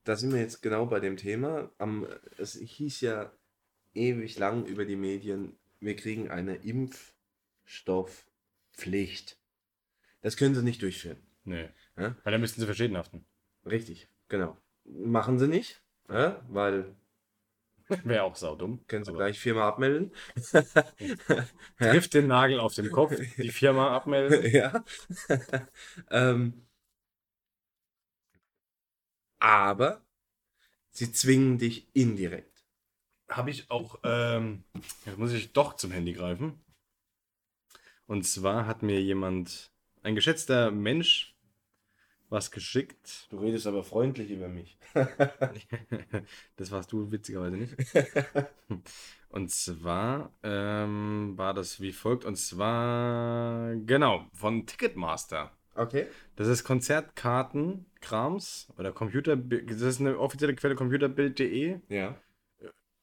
da sind wir jetzt genau bei dem Thema. Am, es hieß ja ewig lang über die Medien, wir kriegen eine Impfstoffpflicht. Das können sie nicht durchführen. Nee. Ja? Weil dann müssten sie verschieden haften. Richtig, genau. Machen sie nicht, ja? weil. Wäre auch saudumm. Können sie gleich Firma abmelden. (laughs) Trifft den Nagel auf den Kopf, die Firma abmelden. (laughs) ja. (laughs) ähm, aber sie zwingen dich indirekt. Habe ich auch, ähm, jetzt muss ich doch zum Handy greifen. Und zwar hat mir jemand, ein geschätzter Mensch, was geschickt. Du redest aber freundlich über mich. (laughs) (laughs) das warst du witzigerweise nicht. (laughs) Und zwar ähm, war das wie folgt. Und zwar, genau, von Ticketmaster. Okay. Das ist Konzertkarten-Krams oder Computer. Das ist eine offizielle Quelle computerbild.de. Ja.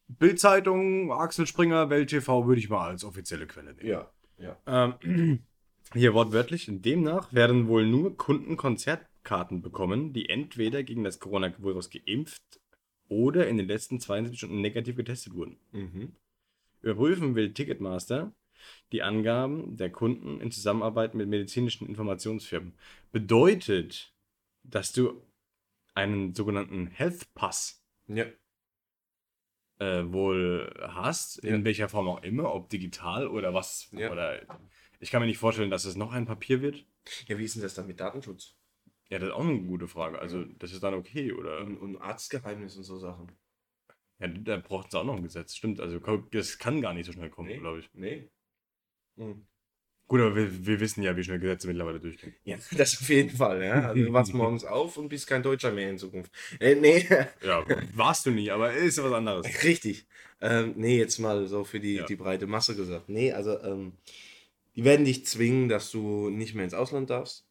Bildzeitung, Axel Springer, Welt TV würde ich mal als offizielle Quelle nehmen. Ja. ja. Ähm, (clears throat) hier wortwörtlich. Demnach werden wohl nur Kunden Konzertkarten bekommen, die entweder gegen das Coronavirus geimpft oder in den letzten 72 Stunden negativ getestet wurden. Mhm. Überprüfen will Ticketmaster, die Angaben der Kunden in Zusammenarbeit mit medizinischen Informationsfirmen. Bedeutet, dass du einen sogenannten Health Pass ja. äh, wohl hast, in welcher Form auch immer, ob digital oder was. Ja. Oder ich kann mir nicht vorstellen, dass es noch ein Papier wird. Ja, wie ist denn das dann mit Datenschutz? Ja, das ist auch eine gute Frage. Also, das ist dann okay, oder? Und, und Arztgeheimnis und so Sachen. Ja, da braucht es auch noch ein Gesetz, stimmt. Also, das kann gar nicht so schnell kommen, Nee. glaube ich. Nee. Hm. Gut, aber wir, wir wissen ja, wie schnell Gesetze mittlerweile durchgehen. Ja, (laughs) das auf jeden Fall, ja. Also du wachst morgens auf und bist kein Deutscher mehr in Zukunft. Äh, nee, Ja, warst du nie, aber ist ja was anderes. (laughs) richtig. Ähm, nee, jetzt mal so für die, Ja. die breite Masse gesagt. Nee, also ähm, die werden dich zwingen, dass du nicht mehr ins Ausland darfst.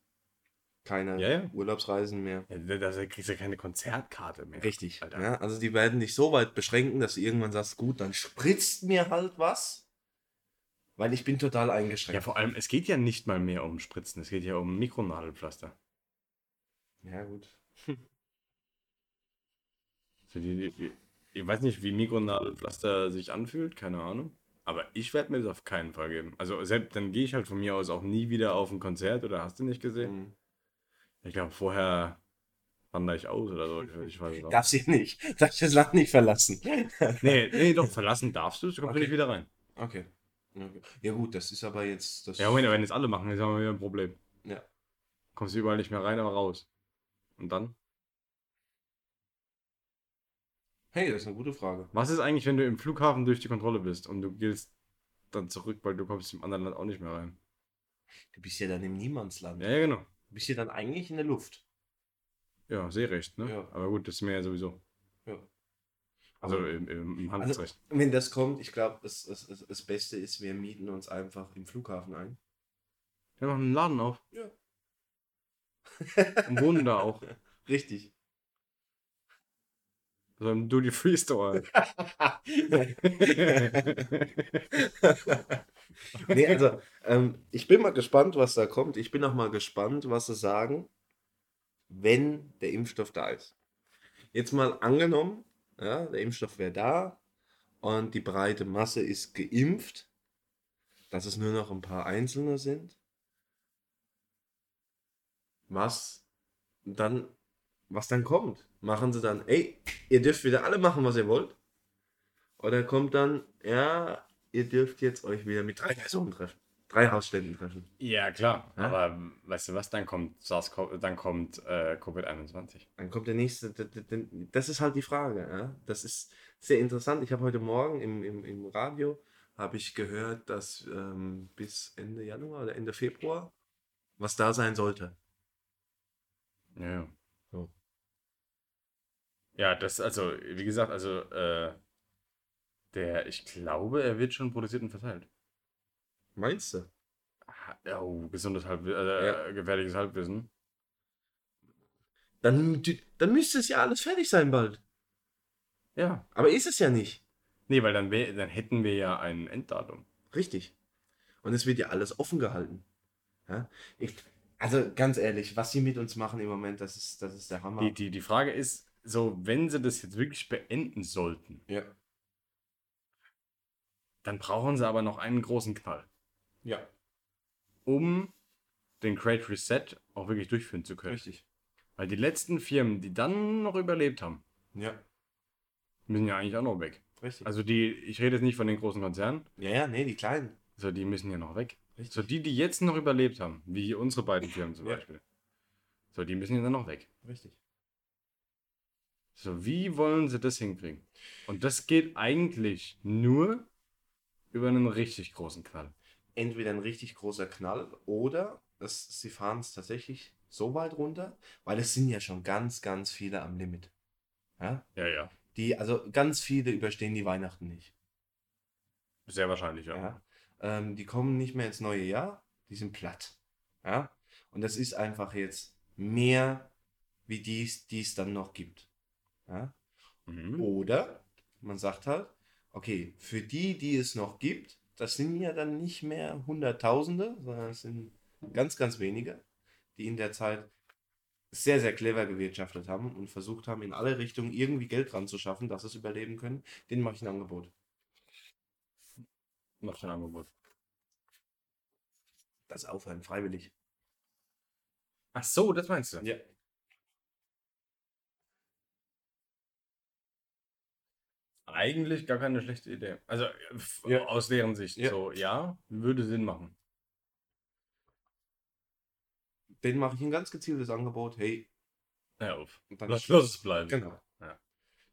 Keine Ja, ja. Urlaubsreisen mehr. Ja, da kriegst du ja keine Konzertkarte mehr. Richtig. Also die werden dich so weit beschränken, dass du irgendwann sagst, gut, dann spritzt mir halt was, weil ich bin total Ja, eingeschränkt. vor allem, es geht ja nicht mal mehr um Spritzen, es geht ja um Mikronadelpflaster. Ja, gut. (laughs) Also die, die, die, ich weiß nicht, wie Mikronadelpflaster sich anfühlt, keine Ahnung. Aber ich werde mir das auf keinen Fall geben. Also selbst dann gehe ich halt von mir aus auch nie wieder auf ein Konzert oder hast du nicht gesehen? Mhm. Ich glaube, vorher wandere ich aus oder so. Ich, ich weiß es auch. Darfst du nicht. Darfst das Land nicht verlassen. Nee, nee, doch, (laughs) verlassen darfst du, du kommst Okay. nicht wieder rein. Okay. Ja gut, das ist aber jetzt... Das Ja, Moment, wenn jetzt alle machen, dann haben wir wieder ein Problem. Ja. Kommst du überall nicht mehr rein, aber raus. Und dann? Hey, das ist eine gute Frage. Was ist eigentlich, wenn du im Flughafen durch die Kontrolle bist und du gehst dann zurück, weil du kommst im anderen Land auch nicht mehr rein? Du bist ja dann im Niemandsland. Ja, ja, genau. Du bist ja dann eigentlich in der Luft. Ja, Seerecht, ne? Ja. Aber gut, das ist mir ja sowieso. Also im, im, Also, Handelsrecht. wenn das kommt, ich glaube, das, das, das, Beste ist, wir mieten uns einfach im Flughafen ein. Wir machen einen Laden auf Ja. und wohnen da auch. (laughs) Richtig. So ein Duty-Free-Store. (laughs) nee, also, ähm, ich bin mal gespannt, was da kommt. Ich bin auch mal gespannt, was sie sagen, wenn der Impfstoff da ist. Jetzt mal angenommen, ja, der Impfstoff wäre da und die breite Masse ist geimpft, dass es nur noch ein paar Einzelne sind. Was dann, was dann kommt? Machen sie dann, ey, ihr dürft wieder alle machen, was ihr wollt? Oder kommt dann, ja, ihr dürft jetzt euch wieder mit drei Personen treffen. Drei Hausständen treffen. ja, klar. Ja? Aber weißt du was, dann kommt SARS, dann kommt äh, Covid-21. Dann kommt der nächste. Das ist halt die Frage. Ja? Das ist sehr interessant. Ich habe heute Morgen im, im, im Radio habe ich gehört, dass ähm, bis Ende Januar oder Ende Februar was da sein sollte. Ja, ja. So. Ja, das, also, wie gesagt, also, äh, der, ich glaube, er wird schon produziert und verteilt. Meinst du? Oh, gesundes Halbwissen, äh, Ja. gefährliches Halbwissen. Dann, dann müsste es ja alles fertig sein bald. Ja. Aber ist es ja nicht. Nee, weil dann, wär, dann hätten wir ja ein Enddatum. Richtig. Und es wird ja alles offen gehalten. Ja? Ich, also ganz ehrlich, was sie mit uns machen im Moment, das ist, das ist der Hammer. Die, die, die Frage ist, so, wenn sie das jetzt wirklich beenden sollten, ja. dann brauchen sie aber noch einen großen Knall, Ja, um den Great Reset auch wirklich durchführen zu können. richtig. Weil die letzten Firmen, die dann noch überlebt haben, Ja, müssen ja eigentlich auch noch weg. richtig. Also die, ich rede jetzt nicht von den großen Konzernen, ja, ja, nee, die Kleinen. so die müssen ja noch weg. Richtig. So die, die jetzt noch überlebt haben, wie unsere beiden Firmen zum Ja. Beispiel. So, die müssen ja dann noch weg. Richtig. So, wie wollen sie das hinkriegen? Und das geht eigentlich nur über einen richtig großen Knall. Entweder ein richtig großer Knall oder es, sie fahren es tatsächlich so weit runter, weil es sind ja schon ganz, ganz viele am Limit. Ja? Ja, ja. Die, also ganz viele überstehen die Weihnachten nicht. Sehr wahrscheinlich, ja. Ja? Ähm, die kommen nicht mehr ins neue Jahr, die sind platt. Ja? Und das ist einfach jetzt mehr, wie dies, die es dann noch gibt. Ja? Mhm. Oder man sagt halt, okay, für die, die es noch gibt, das sind ja dann nicht mehr Hunderttausende, sondern es sind ganz, ganz wenige, die in der Zeit sehr, sehr clever gewirtschaftet haben und versucht haben, in alle Richtungen irgendwie Geld dran zu schaffen, dass es überleben können. Denen mache ich ein Angebot. Noch ein Angebot. Das Aufhören, freiwillig. Ach so, das meinst du? Ja. Eigentlich gar keine schlechte Idee. Also ja. aus deren Sicht ja. so, ja, würde Sinn machen. Den mache ich ein ganz gezieltes Angebot. Hey, ja, auf. Lass, lass es bleiben. Genau. Ja.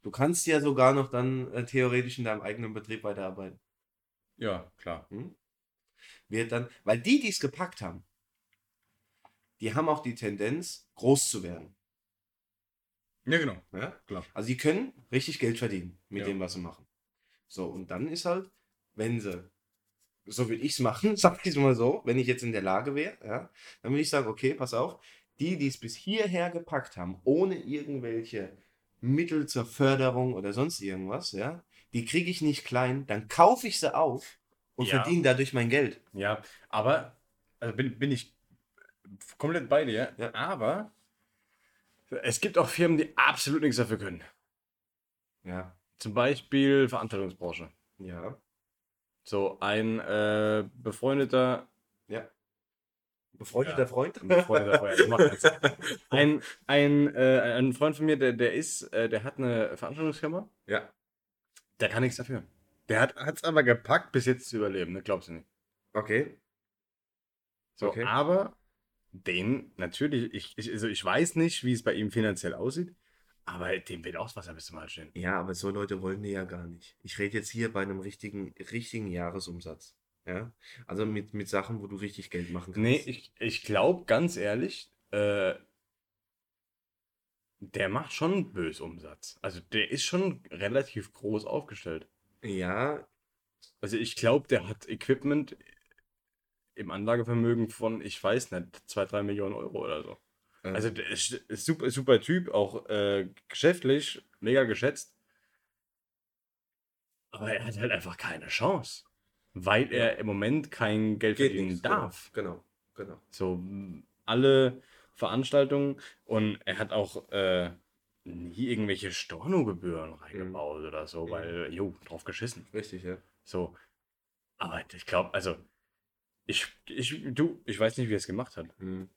Du kannst ja sogar noch dann äh, theoretisch in deinem eigenen Betrieb weiterarbeiten. Ja, klar. Hm? Wird dann, weil die, die es gepackt haben, die haben auch die Tendenz, groß zu werden. Ja, genau. Ja? Klar. Also die können richtig Geld verdienen mit ja. dem, was sie machen. So, und dann ist halt, wenn sie, so will ich es machen, (laughs) sag ich es mal so, wenn ich jetzt in der Lage wäre, ja, dann würde ich sagen, okay, pass auf, die, die es bis hierher gepackt haben, ohne irgendwelche Mittel zur Förderung oder sonst irgendwas, ja, die kriege ich nicht klein, dann kaufe ich sie auf und ja. verdiene dadurch mein Geld. Ja, aber, also bin, bin ich komplett bei dir, ja. aber es gibt auch Firmen, die absolut nichts dafür können. Ja. Zum Beispiel Veranstaltungsbranche. Ja. So ein äh, befreundeter. Ja. Befreundeter ja. Freund? Befreundeter Freund. (laughs) ein, ein, äh, ein Freund von mir, der, der ist, äh, der hat eine Veranstaltungsfirma. Ja. Der kann nichts dafür. Der hat es aber gepackt, bis jetzt zu überleben, ne? Glaubst du nicht? Okay. So, okay. aber den, natürlich, ich, ich, also ich weiß nicht, wie es bei ihm finanziell aussieht, aber dem wird auch das Wasser bis zum Hals stehen. Ja, aber so Leute wollen die ja gar nicht. Ich rede jetzt hier bei einem richtigen, richtigen Jahresumsatz. Ja, also mit, mit Sachen, wo du richtig Geld machen kannst. Nee, ich, ich glaube ganz ehrlich, äh, der macht schon bös Umsatz. Also der ist schon relativ groß aufgestellt. Ja. Also ich glaube, der hat Equipment im Anlagevermögen von, ich weiß nicht, 2, 3 Millionen Euro oder so. Ja. Also der ist, ist super, super Typ, auch äh, geschäftlich, mega geschätzt. Aber er hat halt einfach keine Chance. Weil er im Moment kein Geld Geht verdienen nichts, genau. darf. Genau, genau. So, alle Veranstaltungen und er hat auch äh, nie irgendwelche Stornogebühren reingebaut mhm. oder so, mhm. weil, jo, drauf geschissen. Richtig, ja. So. Aber ich glaube, also ich, ich, du, ich weiß nicht, wie er es gemacht hat. Mhm.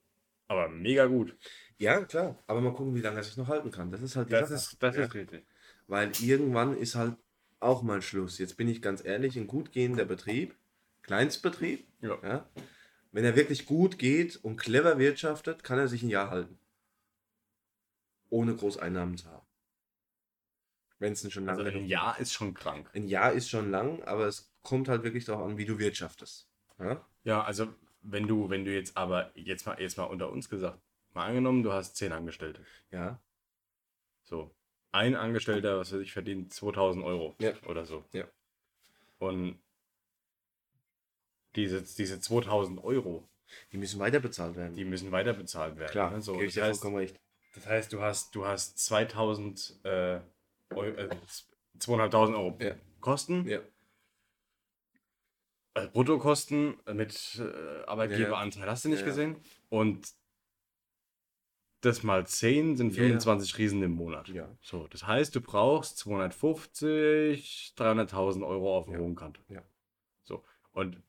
Aber mega gut. Ja, klar. Aber mal gucken, wie lange er sich noch halten kann. Das ist halt die das Sache. Ist, das ja. ist richtig. Weil irgendwann ist halt auch mal Schluss. Jetzt bin ich ganz ehrlich, ein gut gehender Betrieb, Kleinstbetrieb, ja. ja. wenn er wirklich gut geht und clever wirtschaftet, kann er sich ein Jahr halten. Ohne Großeinnahmen zu haben. Wenn es schon lange also ein Jahr ist schon krank. Ein Jahr ist schon lang, aber es kommt halt wirklich darauf an, wie du wirtschaftest. Ja? Ja, also wenn du, wenn du jetzt aber, jetzt mal, jetzt mal unter uns gesagt, mal angenommen, du hast zehn Angestellte. Ja. So. Ein Angestellter, was weiß ich, verdient 2000 Euro ja. oder so. Ja. Und diese, diese 2000 Euro. Die müssen weiter bezahlt werden. Die müssen weiter bezahlt werden. Klar, ne? so, das, heißt, das heißt, du hast, du hast 2000 äh, Euro, äh, 2500 Euro ja. Kosten. Ja. Also Bruttokosten mit äh, Arbeitgeberanteil, hast du nicht gesehen? Und das mal 10 sind 25 ja, Riesen im Monat. Ja. So, das heißt, du brauchst 250, 300.000 Euro auf dem ja. hohen Kant. Ja. So, und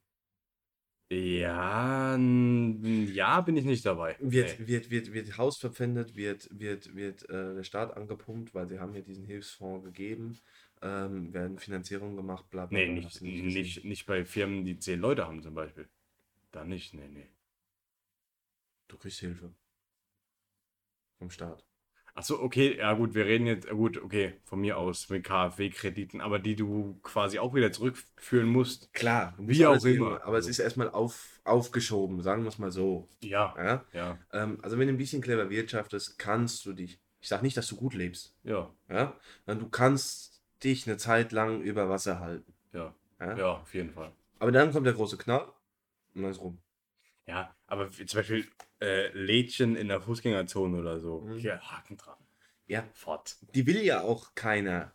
ja, ja, bin ich nicht dabei. Wird, nee. wird, wird, wird Haus verpfändet, wird, wird, wird äh, der Staat angepumpt, weil sie haben ja diesen Hilfsfonds gegeben ähm, werden Finanzierungen gemacht, bla bla. Nee, nicht, nicht, nicht, bei Firmen, die zehn Leute haben zum Beispiel. Da nicht, nee, nee. Du kriegst Hilfe. Vom Staat. Achso, okay, ja gut, wir reden jetzt, gut, okay, von mir aus mit KfW-Krediten, aber die du quasi auch wieder zurückführen musst. Klar, wie auch immer. Aber es ist erstmal auf, aufgeschoben, sagen wir es mal so. Ja. ja? ja. Ähm, also wenn du ein bisschen clever wirtschaftest, kannst du dich, ich sage nicht, dass du gut lebst. Ja. Ja. Du kannst dich eine Zeit lang über Wasser halten. Ja. Ja, ja auf jeden Fall. Aber dann kommt der große Knall und dann ist rum. Ja, aber zum Beispiel äh, Lädchen in der Fußgängerzone oder so. Mhm. Hier, Haken dran. Ja. Fort. Die will ja auch keiner.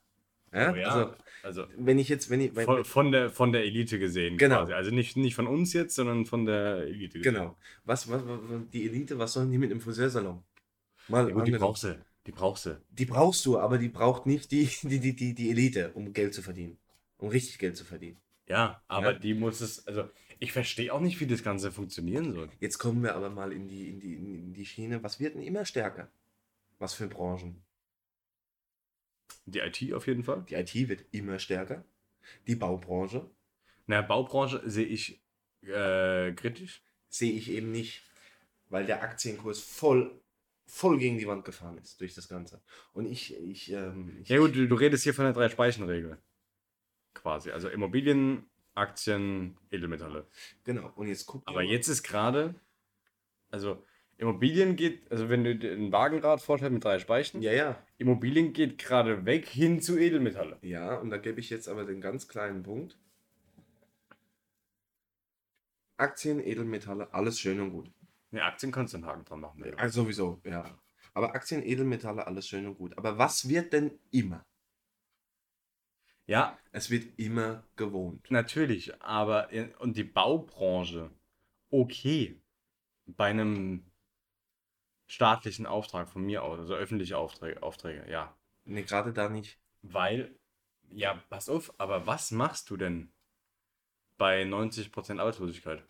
Ja? Oh ja also, also, wenn ich jetzt, wenn ich. Wenn, von, von, der, von der Elite gesehen, genau. quasi. Also nicht, nicht von uns jetzt, sondern von der Elite gesehen. Genau. Was, was, was, die Elite, was sollen die mit dem Friseursalon? Mal ja, gut, die brauchst du. Die brauchst du. Die brauchst du, aber die braucht nicht die, (laughs) die, die, die, die Elite, um Geld zu verdienen. Um richtig Geld zu verdienen. Ja, aber ja? die muss es, also ich verstehe auch nicht, wie das Ganze funktionieren soll. Jetzt kommen wir aber mal in die, in die, in die Schiene. Was wird denn immer stärker? Was für Branchen? Die IT auf jeden Fall. Die IT wird immer stärker. Die Baubranche. Na, Baubranche sehe ich äh, kritisch. Sehe ich eben nicht, weil der Aktienkurs voll, voll gegen die Wand gefahren ist durch das Ganze. Und ich. ich, ähm, ich ja, gut, du, du redest hier von der Drei-Speichen-Regel. Quasi. Also Immobilien, Aktien, Edelmetalle. Genau. Und jetzt guck Aber jetzt ist gerade. Also Immobilien geht, also wenn du den Wagenrad vorstellst mit drei Speichen, ja, ja. Immobilien geht gerade weg hin zu Edelmetalle. Ja, und da gebe ich jetzt aber den ganz kleinen Punkt. Aktien, Edelmetalle, alles schön und gut. Ja, Aktien kannst du einen Haken dran machen. Ja. Also sowieso, ja. Aber Aktien, Edelmetalle, alles schön und gut. Aber was wird denn immer? Ja. Es wird immer gewohnt. Natürlich, aber in, und die Baubranche, okay. Bei einem staatlichen Auftrag von mir aus, also öffentliche Aufträge, Aufträge ja. Nee, gerade da nicht. Weil, ja, pass auf, aber was machst du denn bei 90% Arbeitslosigkeit?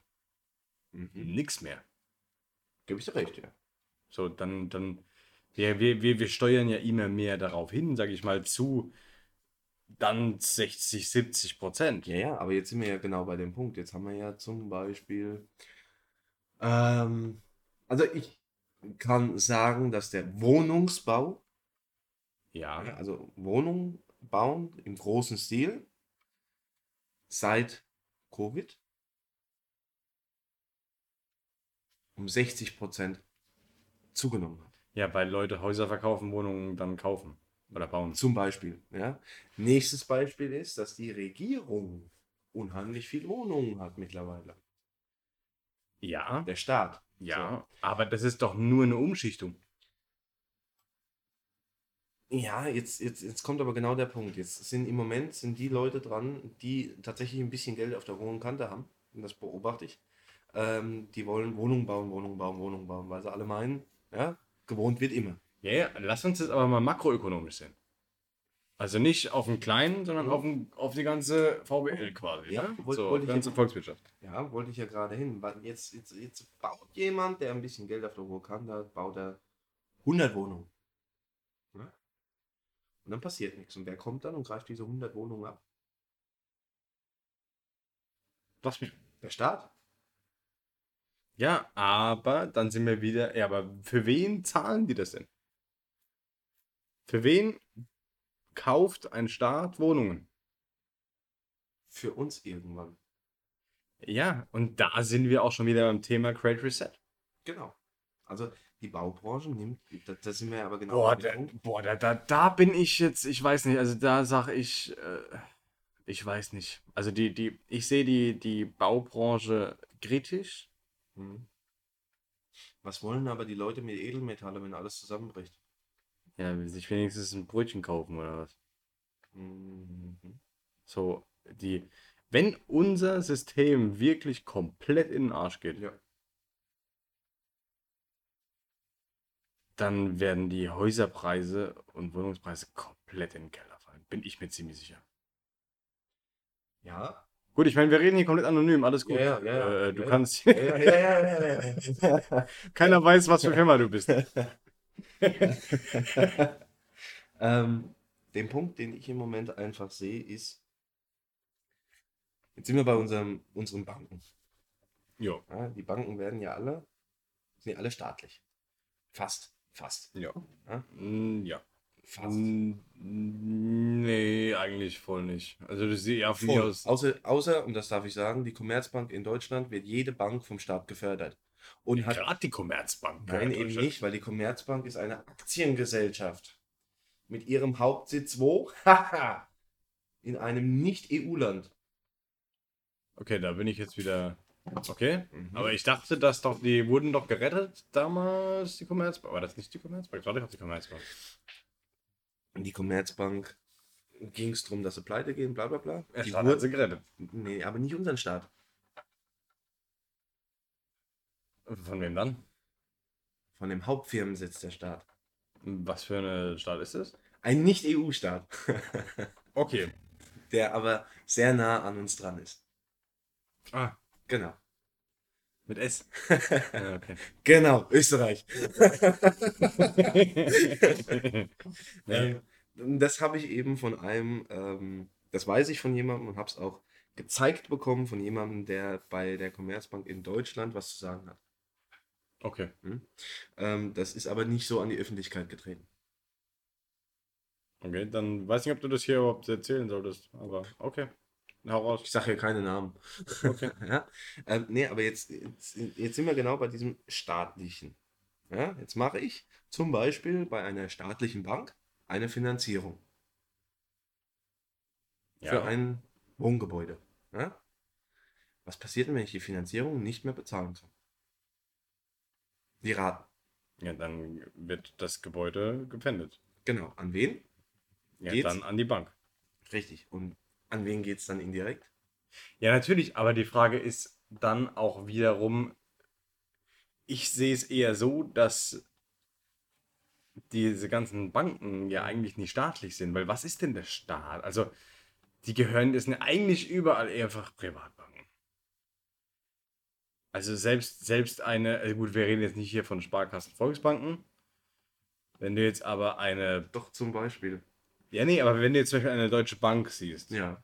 Mhm. Nix mehr. Gebe ich dir recht, ja. So, dann, dann, wir, wir, wir, wir steuern ja immer mehr darauf hin, sage ich mal, zu dann 60, 70 Prozent. Ja, ja, aber jetzt sind wir ja genau bei dem Punkt. Jetzt haben wir ja zum Beispiel, ähm, also ich, kann sagen, dass der Wohnungsbau, ja, also Wohnungen bauen im großen Stil seit Covid um 60 Prozent zugenommen hat. Ja, weil Leute Häuser verkaufen, Wohnungen dann kaufen oder bauen. Zum Beispiel. Ja. Nächstes Beispiel ist, dass die Regierung unheimlich viel Wohnungen hat mittlerweile. Ja. Der Staat. Ja, so. aber das ist doch nur eine Umschichtung. Ja, jetzt, jetzt, jetzt kommt aber genau der Punkt. Jetzt sind im Moment sind die Leute dran, die tatsächlich ein bisschen Geld auf der hohen Kante haben. Und das beobachte ich. Ähm, die wollen Wohnungen bauen, Wohnungen bauen, Wohnungen bauen, weil sie alle meinen, ja, gewohnt wird immer. Ja, ja, lass uns das aber mal makroökonomisch sehen. Also nicht auf den kleinen, sondern mhm. auf, den, auf die ganze VWL quasi. Ja, ne? wollte, so, wollte ganze ja, Volkswirtschaft. Ja, wollte ich ja gerade hin. Jetzt, jetzt, jetzt baut jemand, der ein bisschen Geld auf der Ruhe kann, da baut er 100 Wohnungen. Ja? Und dann passiert nichts. Und wer kommt dann und greift diese 100 Wohnungen ab? Was mir? Der Staat. Ja, aber dann sind wir wieder. Ja, aber für wen zahlen die das denn? Für wen kauft ein Staat Wohnungen. Für uns irgendwann. Ja, und da sind wir auch schon wieder beim Thema Great Reset. Genau. Also die Baubranche nimmt, da, da sind wir aber genau. Boah, da, boah da, da, da bin ich jetzt, ich weiß nicht, also da sage ich, äh, ich weiß nicht. Also die, die, ich sehe die, die Baubranche kritisch. Hm. Was wollen aber die Leute mit Edelmetalle, wenn alles zusammenbricht? Ja, will sich wenigstens ein Brötchen kaufen oder was? Mhm. So, die, wenn unser System wirklich komplett in den Arsch geht, ja. dann werden die Häuserpreise und Wohnungspreise komplett in den Keller fallen. Bin ich mir ziemlich sicher. Ja. Gut, ich meine, wir reden hier komplett anonym, alles gut. Ja, ja, ja, äh, du kannst. (laughs) Keiner weiß, was für Firma du bist. (laughs) ähm, den Punkt, den ich im Moment einfach sehe, ist, jetzt sind wir bei unserem, unseren Banken. Ja. ja. Die Banken werden ja alle, sind ja alle staatlich. Fast, fast. Ja. Ja. Mm, ja. Fast. Nee, eigentlich voll nicht. Also das sieht ja von mir aus. Außer, außer, und das darf ich sagen, die Commerzbank in Deutschland wird jede Bank vom Staat gefördert. Und ja, hat gerade die Commerzbank. Nein, eben nicht, weil die Commerzbank ist eine Aktiengesellschaft. Mit ihrem Hauptsitz wo? (laughs) Haha! in einem Nicht-EU-Land. Okay, da bin ich jetzt wieder. Okay. Mhm. Aber ich dachte, dass doch, die wurden doch gerettet damals, die Commerzbank. Aber das ist nicht die Commerzbank, das war doch die Commerzbank. Die Commerzbank ging es darum, dass sie pleite gehen, bla bla bla. Ja, die wurden sie gerettet. Nee, aber nicht unseren Staat. Von wem dann? Von dem Hauptfirmensitz der Staat. Was für ein Staat ist es? Ein Nicht-EU-Staat. okay. (laughs) Der aber sehr nah an uns dran ist. Ah. Genau. Mit S. ja, (laughs) okay. Genau, Österreich. (laughs) ähm, das habe ich eben von einem, ähm, das weiß ich von jemandem und habe es auch gezeigt bekommen von jemandem, der bei der Commerzbank in Deutschland was zu sagen hat. Okay. Hm? Ähm, das ist aber nicht so an die Öffentlichkeit getreten. Okay, dann weiß nicht, ob du das hier überhaupt erzählen solltest, aber okay. Hau. Ich sage hier keine Namen. Okay. (laughs) ja? ähm, nee, aber jetzt, jetzt, jetzt sind wir genau bei diesem staatlichen. Ja? Jetzt mache ich zum Beispiel bei einer staatlichen Bank eine Finanzierung. Ja. Für ein Wohngebäude. Ja? Was passiert denn, wenn ich die Finanzierung nicht mehr bezahlen kann? Die Raten. Ja, dann wird das Gebäude gepfändet. Genau. An wen? Ja, geht's? dann an die Bank. Richtig. Und an wen geht es dann indirekt? Ja, natürlich, aber die Frage ist dann auch wiederum, ich sehe es eher so, dass diese ganzen Banken ja eigentlich nicht staatlich sind, weil was ist denn der Staat? Also, die gehören, das sind eigentlich überall einfach Privatbanken. Also selbst, selbst eine, also gut, wir reden jetzt nicht hier von Sparkassen, Volksbanken. Wenn du jetzt aber eine. Doch, zum Beispiel. Ja, nee, aber wenn du jetzt zum Beispiel eine Deutsche Bank siehst, ja.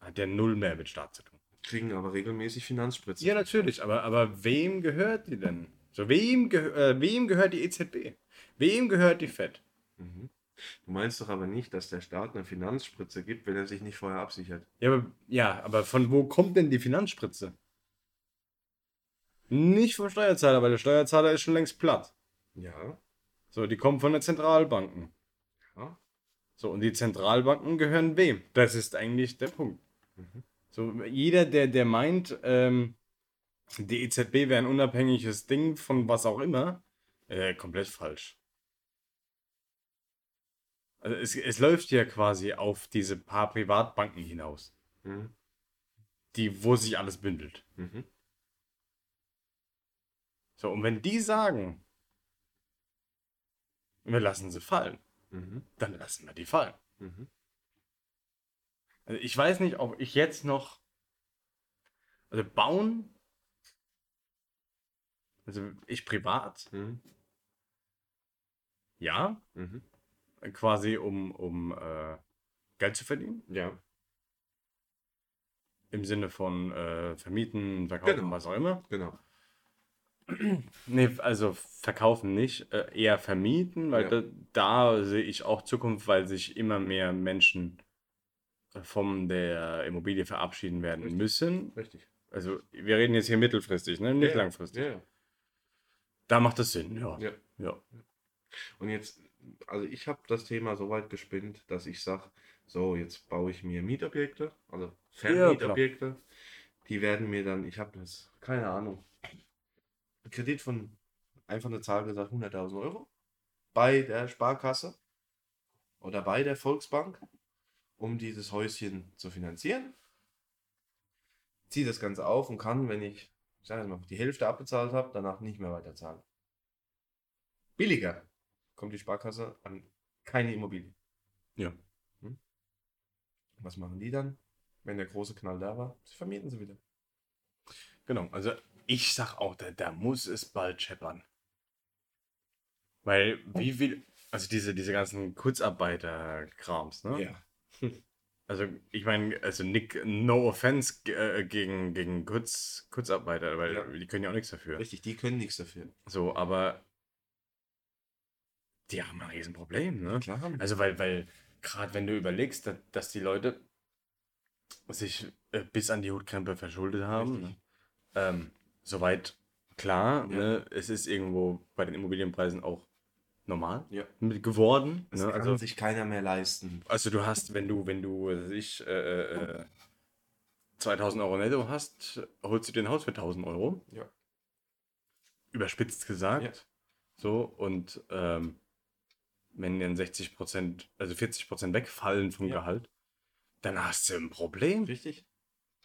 hat der null mehr mit Staat zu tun. Kriegen aber regelmäßig Finanzspritzen. Ja, natürlich, aber, aber wem gehört die denn? So, wem, geh äh, wem gehört die EZB? Wem gehört die FED? Mhm. Du meinst doch aber nicht, dass der Staat eine Finanzspritze gibt, wenn er sich nicht vorher absichert. Ja, aber, ja, aber von wo kommt denn die Finanzspritze? Nicht vom Steuerzahler, weil der Steuerzahler ist schon längst platt. Ja. So, die kommen von den Zentralbanken. Ja. So, und die Zentralbanken gehören wem? Das ist eigentlich der Punkt. Mhm. So, jeder, der, der meint, ähm, die EZB wäre ein unabhängiges Ding von was auch immer, äh, komplett falsch. Also es, es läuft ja quasi auf diese paar Privatbanken hinaus. Mhm. Die, wo sich alles bündelt. Mhm. So, und wenn die sagen, wir lassen sie fallen, mhm. dann lassen wir die fallen. Mhm. Also ich weiß nicht, ob ich jetzt noch. Also bauen. Also ich privat. Mhm. Ja. Mhm quasi um, um äh, Geld zu verdienen. Ja. Im Sinne von äh, vermieten, verkaufen, genau. was auch immer. Genau. Nee, also verkaufen nicht, äh, eher vermieten, weil ja. da, da, sehe ich auch Zukunft, weil sich immer mehr Menschen äh, von der Immobilie verabschieden werden Richtig. müssen. Richtig. Also wir reden jetzt hier mittelfristig, ne? nicht ja, langfristig. Ja. Da macht das Sinn, ja. ja. ja. Und jetzt also ich habe das Thema so weit gespinnt, dass ich sage, so, jetzt baue ich mir Mietobjekte, also Vermietobjekte. Ja, die werden mir dann, ich habe das, keine Ahnung, Kredit von, einfach eine Zahl gesagt, 100.000 Euro bei der Sparkasse oder bei der Volksbank, um dieses Häuschen zu finanzieren. Ziehe das Ganze auf und kann, wenn ich, ich sage mal, die Hälfte abbezahlt habe, danach nicht mehr weiterzahlen. Billiger kommt die Sparkasse an keine Immobilie. Ja. Hm? Was machen die dann, wenn der große Knall da war? Sie vermieten sie wieder. Genau, also ich sag auch, da, da muss es bald scheppern. Weil, wie viel, also diese, diese ganzen Kurzarbeiter-Krams, ne? Ja. (laughs) Also, ich meine, also Nick, no offense äh, gegen, gegen Kurz, Kurzarbeiter, weil ja. die können ja auch nichts dafür. Richtig, die können nichts dafür. So, aber die haben ein Riesenproblem, ne? Klar. Also, weil, weil gerade wenn du überlegst, dass, dass die Leute sich äh, bis an die Hutkrempe verschuldet haben, ne? ähm, soweit klar, ja. ne? es ist irgendwo bei den Immobilienpreisen auch normal ja. geworden. Das ne? kann also, sich keiner mehr leisten. Also du hast, wenn du, wenn du, ich, äh, äh, 2000 Euro netto hast, holst du dir ein Haus für 1000 Euro. Ja. Überspitzt gesagt. Ja. So, und ähm, wenn dann 60 Prozent, also 40 Prozent wegfallen vom ja. Gehalt, dann hast du ein Problem. Richtig.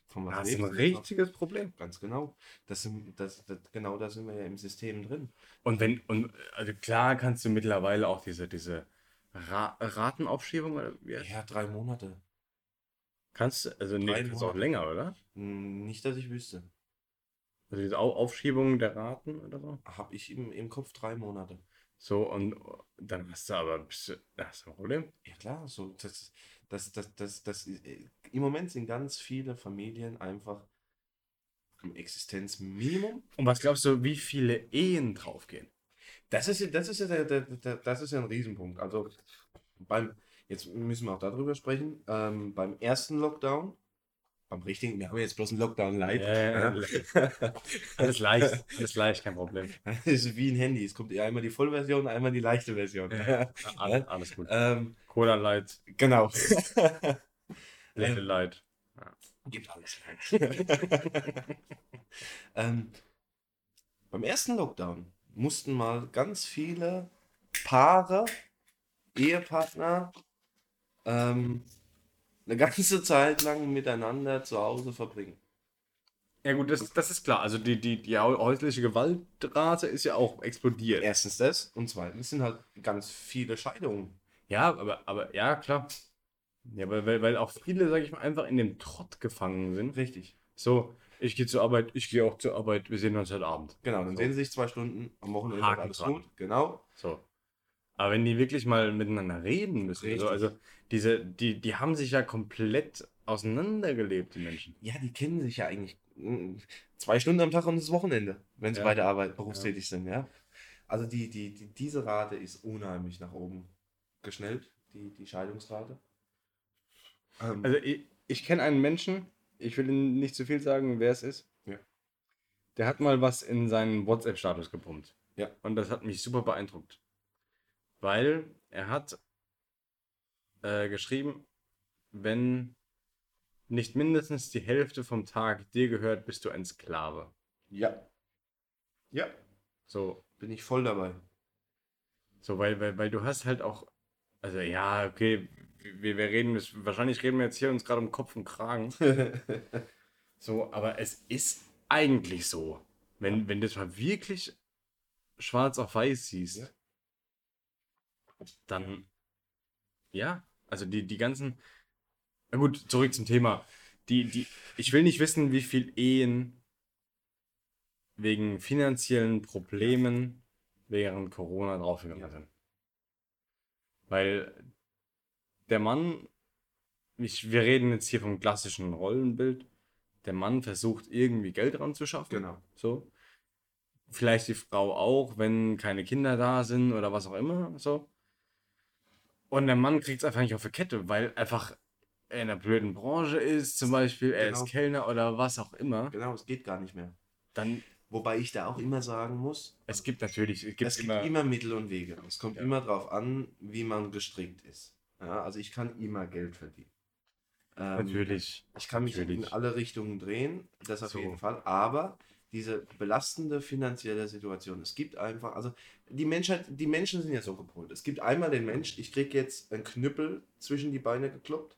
Von was hast du ein richtiges Problem. Ganz genau. Das sind, das, das, genau da sind wir ja im System drin. Und wenn, und also klar kannst du mittlerweile auch diese, diese Ra Ratenaufschiebung oder wie? Ja, drei Monate. Kannst du, also nicht, nee, auch länger, oder? Hm, nicht, dass ich wüsste. Also diese Aufschiebung der Raten oder so? Habe ich im, im Kopf drei Monate. So, und dann hast du aber bist du, hast du ein Problem. Ja klar, so das, das, das, das, das, äh, im Moment sind ganz viele Familien einfach am Existenzminimum. Und was glaubst du, wie viele Ehen draufgehen? Das ist, das ist ja der, der, der, das ist ja ein Riesenpunkt. Also beim, jetzt müssen wir auch darüber sprechen, ähm, beim ersten Lockdown, beim richtigen, wir haben jetzt bloß einen Lockdown light. Ja, ja. alles leicht, alles leicht, kein Problem. (laughs) Das ist wie ein Handy. Es kommt einmal die Vollversion, einmal die leichte Version. Ja, alles, alles gut. Ähm, Cola Light. Genau. (laughs) Little Light. Gibt alles. (laughs) ähm, beim ersten Lockdown mussten mal ganz viele Paare, Ehepartner, ähm, eine ganze Zeit lang miteinander zu Hause verbringen. Ja gut, das, das ist klar. Also die, die, die häusliche Gewaltrate ist ja auch explodiert. Erstens das und zweitens sind halt ganz viele Scheidungen. Ja, aber, aber ja, klar. Ja, weil, weil, auch viele, sag ich mal, einfach in dem Trott gefangen sind. Richtig. So, ich gehe zur Arbeit, ich gehe auch zur Arbeit, wir sehen uns heute Abend. Genau, dann so. sehen sie sich zwei Stunden am Wochenende Haken alles dran. gut. Genau. So. Aber wenn die wirklich mal miteinander reden müssen, also, also diese, die, die haben sich ja komplett auseinandergelebt, die Menschen. Ja, die kennen sich ja eigentlich mm, zwei Stunden am Tag und das Wochenende, wenn sie ja. bei der Arbeit berufstätig ja. sind, ja. Also die, die, die, diese Rate ist unheimlich nach oben geschnellt, die, die Scheidungsrate. Ähm, also ich, ich kenne einen Menschen, ich will Ihnen nicht zu viel sagen, wer es ist. Ja. Der hat mal was in seinen WhatsApp-Status gepumpt. Ja. Und das hat mich super beeindruckt. Weil er hat äh, geschrieben, wenn nicht mindestens die Hälfte vom Tag dir gehört, bist du ein Sklave. Ja. Ja. So. Bin ich voll dabei. So, weil, weil, weil du hast halt auch, also ja, okay, wir, wir reden, wahrscheinlich reden wir jetzt hier uns gerade um Kopf und Kragen. (laughs) so, aber es ist eigentlich so. Wenn, wenn du das mal wirklich schwarz auf weiß siehst, ja. Dann ja, also die, die ganzen. Na gut, zurück zum Thema. Die, die, ich will nicht wissen, wie viel Ehen wegen finanziellen Problemen während Corona draufgegangen sind. Weil der Mann, ich, wir reden jetzt hier vom klassischen Rollenbild, der Mann versucht irgendwie Geld ranzuschaffen. Genau. So. Vielleicht die Frau auch, wenn keine Kinder da sind oder was auch immer. So. Und der Mann kriegt es einfach nicht auf die Kette, weil einfach er in einer blöden Branche ist, zum Beispiel, er genau. ist Kellner oder was auch immer. Genau, es geht gar nicht mehr. Dann. Wobei ich da auch immer sagen muss. Es gibt natürlich. Es gibt, es gibt immer, immer, Mittel und Wege. Es kommt ja. immer darauf an, wie man gestrickt ist. Ja, also ich kann immer Geld verdienen. Ähm, natürlich. Ich kann mich natürlich. in alle Richtungen drehen, das auf so. jeden Fall. Aber diese belastende finanzielle Situation. Es gibt einfach, also die Menschheit, die Menschen sind ja so gepolt. Es gibt einmal den Mensch, ich kriege jetzt einen Knüppel zwischen die Beine gekloppt.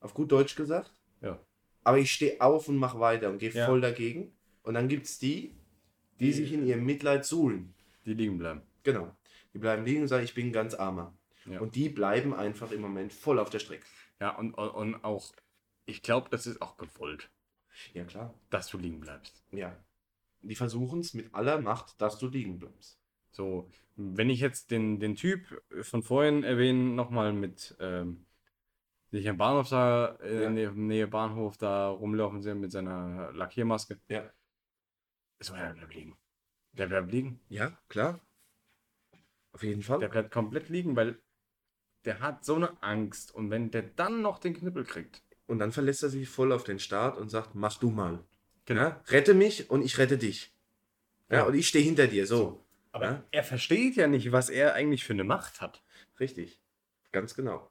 Auf gut Deutsch gesagt. Ja. Aber ich stehe auf und mache weiter und gehe ja. voll dagegen. Und dann gibt es die, die, die sich in ihrem Mitleid suhlen. Die liegen bleiben. Genau. Die bleiben liegen und sagen, ich bin ganz armer. Ja. Und die bleiben einfach im Moment voll auf der Strecke. Ja, und, und auch, ich glaube, das ist auch gewollt. Ja, klar. Dass du liegen bleibst. Ja. Die versuchen es mit aller Macht, dass du liegen bleibst. So, wenn ich jetzt den, den Typ von vorhin erwähne, nochmal mit ähm, sich am Bahnhof da, äh, ja. in der Nähe Bahnhof da rumlaufen sehen mit seiner Lackiermaske. Ja. So, der bleibt liegen. Der bleibt liegen. Ja, klar. Auf jeden Fall. Der bleibt komplett liegen, weil der hat so eine Angst. Und wenn der dann noch den Knüppel kriegt. Und dann verlässt er sich voll auf den Start und sagt, mach du mal. Genau. Ja? Rette mich und ich rette dich. Ja, ja. und ich stehe hinter dir, so. Aber ja? er versteht ja nicht, was er eigentlich für eine Macht hat. Richtig. Ganz genau.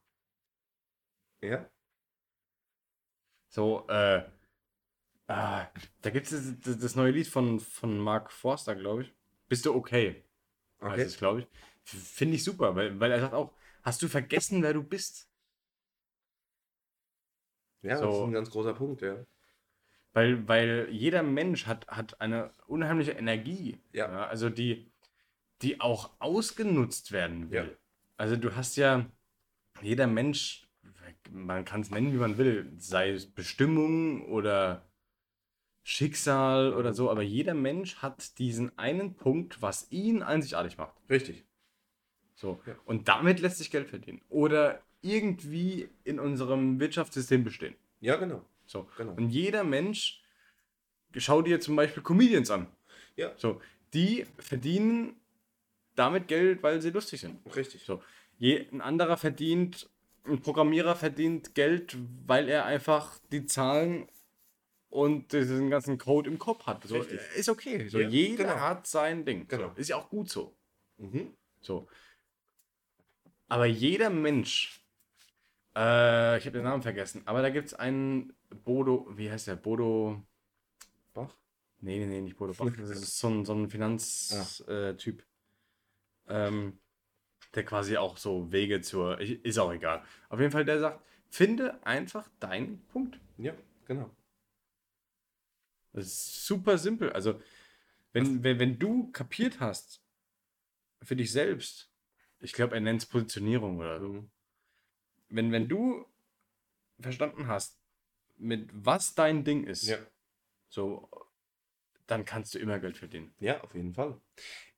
Ja. So, äh, ah, da gibt es das, neue Lied von, von Mark Forster, glaube ich. Bist du okay? Okay. Es, glaube ich. Finde ich super, weil, weil er sagt auch, hast du vergessen, wer du bist? Ja, so. das ist ein ganz großer Punkt, ja. Weil, weil jeder Mensch hat, hat eine unheimliche Energie. Ja. ja also die, die auch ausgenutzt werden will. Ja. Also du hast ja, jeder Mensch, man kann es nennen, wie man will, sei es Bestimmung oder Schicksal oder so, aber jeder Mensch hat diesen einen Punkt, was ihn einzigartig macht. Richtig. So. Ja. Und damit lässt sich Geld verdienen. Oder irgendwie in unserem Wirtschaftssystem bestehen. Ja, genau. So. genau. Und jeder Mensch, schau dir zum Beispiel Comedians an. Ja. So. Die verdienen damit Geld, weil sie lustig sind. Richtig. So. Je, ein anderer verdient, ein Programmierer verdient Geld, weil er einfach die Zahlen und diesen ganzen Code im Kopf hat. So, ist okay. So, ja, jeder genau. hat sein Ding. Genau. So, ist ja auch gut so. Mhm. So. Aber jeder Mensch, äh, ich habe den Namen vergessen, aber da gibt es einen Bodo, wie heißt der? Bodo Bach? Nee, nee, nee, nicht Bodo Bach. Das ist (laughs) so ein, so ein Finanztyp. Ah. Äh, ähm, der quasi auch so Wege zur. Ist auch egal. Auf jeden Fall, der sagt, finde einfach deinen Punkt. Ja, genau. Das ist super simpel. Also, wenn, wenn, wenn du kapiert hast, für dich selbst, ich glaube, er nennt es Positionierung oder so. Mhm. Wenn, wenn du verstanden hast, mit was dein Ding ist, ja. so, dann kannst du immer Geld verdienen. Ja, auf jeden Fall.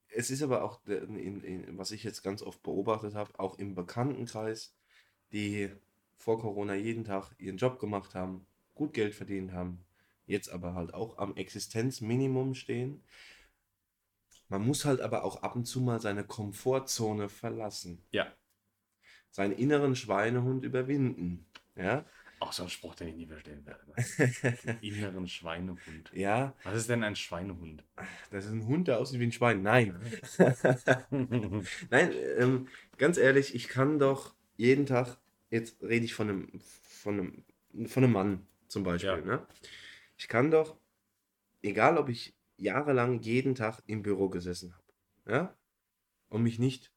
Es ist aber auch, in, in, was ich jetzt ganz oft beobachtet habe, auch im Bekanntenkreis, die vor Corona jeden Tag ihren Job gemacht haben, gut Geld verdient haben, jetzt aber halt auch am Existenzminimum stehen. Man muss halt aber auch ab und zu mal seine Komfortzone verlassen. Ja. Seinen inneren Schweinehund überwinden. Ja. Auch so ein Spruch, den ich nie verstehen werde. (laughs) inneren Schweinehund. Ja. Was ist denn ein Schweinehund? Das ist ein Hund, der aussieht wie ein Schwein. Nein. (laughs) (laughs) Nein, ähm, ganz ehrlich, ich kann doch jeden Tag, jetzt rede ich von einem, von einem, von einem Mann zum Beispiel, ja. ne? Ich kann doch, egal ob ich jahrelang jeden Tag im Büro gesessen habe, ja, und mich nicht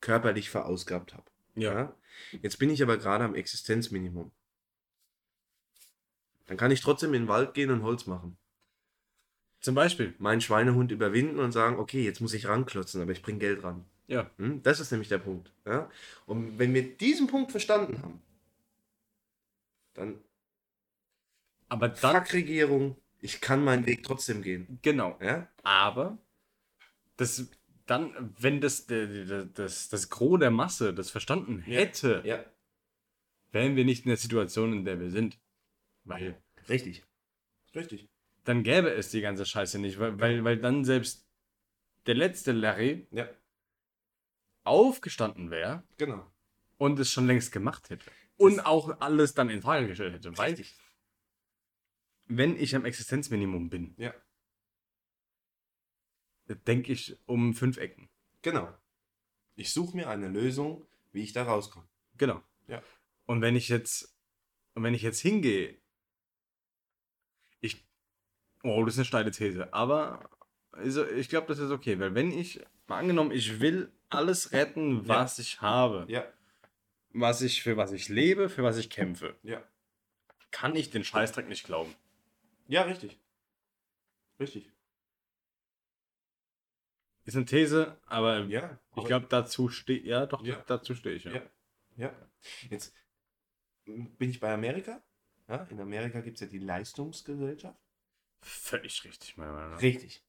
körperlich verausgabt habe. Ja. ja. Jetzt bin ich aber gerade am Existenzminimum. Dann kann ich trotzdem in den Wald gehen und Holz machen. Zum Beispiel. Meinen Schweinehund überwinden und sagen, okay, jetzt muss ich ranklotzen, aber ich bringe Geld ran. Ja. Hm? Das ist nämlich der Punkt. Ja? Und wenn wir diesen Punkt verstanden haben, dann aber dann. Fuck-Regierung, ich kann meinen Weg trotzdem gehen. Genau. Ja? Aber das dann, wenn das, das, das, das Gros der Masse das verstanden hätte, ja. wären wir nicht in der Situation, in der wir sind. Weil. Richtig. Richtig. Dann gäbe es die ganze Scheiße nicht, weil, weil, weil dann selbst der letzte Larry ja. aufgestanden wäre. Genau. Und es schon längst gemacht hätte. Und auch alles dann in Frage gestellt hätte. Weil Richtig wenn ich am Existenzminimum bin, ja. Denke ich um fünf Ecken. Genau. Ich suche mir eine Lösung, wie ich da rauskomme. Genau. Ja. Und wenn ich jetzt, und wenn ich jetzt hingehe, ich, oh, das ist eine steile These, aber also ich glaube, das ist okay, weil wenn ich, mal angenommen, ich will alles retten, was ja. ich habe, ja. was ich, für was ich lebe, für was ich kämpfe, ja. kann ich den Scheißdreck nicht glauben. Ja, richtig. Richtig. Ist eine These, aber ja, ich glaube, dazu stehe ja, doch, ja. dazu stehe ich. Ja. ja. ja. Jetzt bin ich bei Amerika. Ja, in Amerika gibt es ja die Leistungsgesellschaft. Völlig richtig, meiner Meinung nach. Richtig.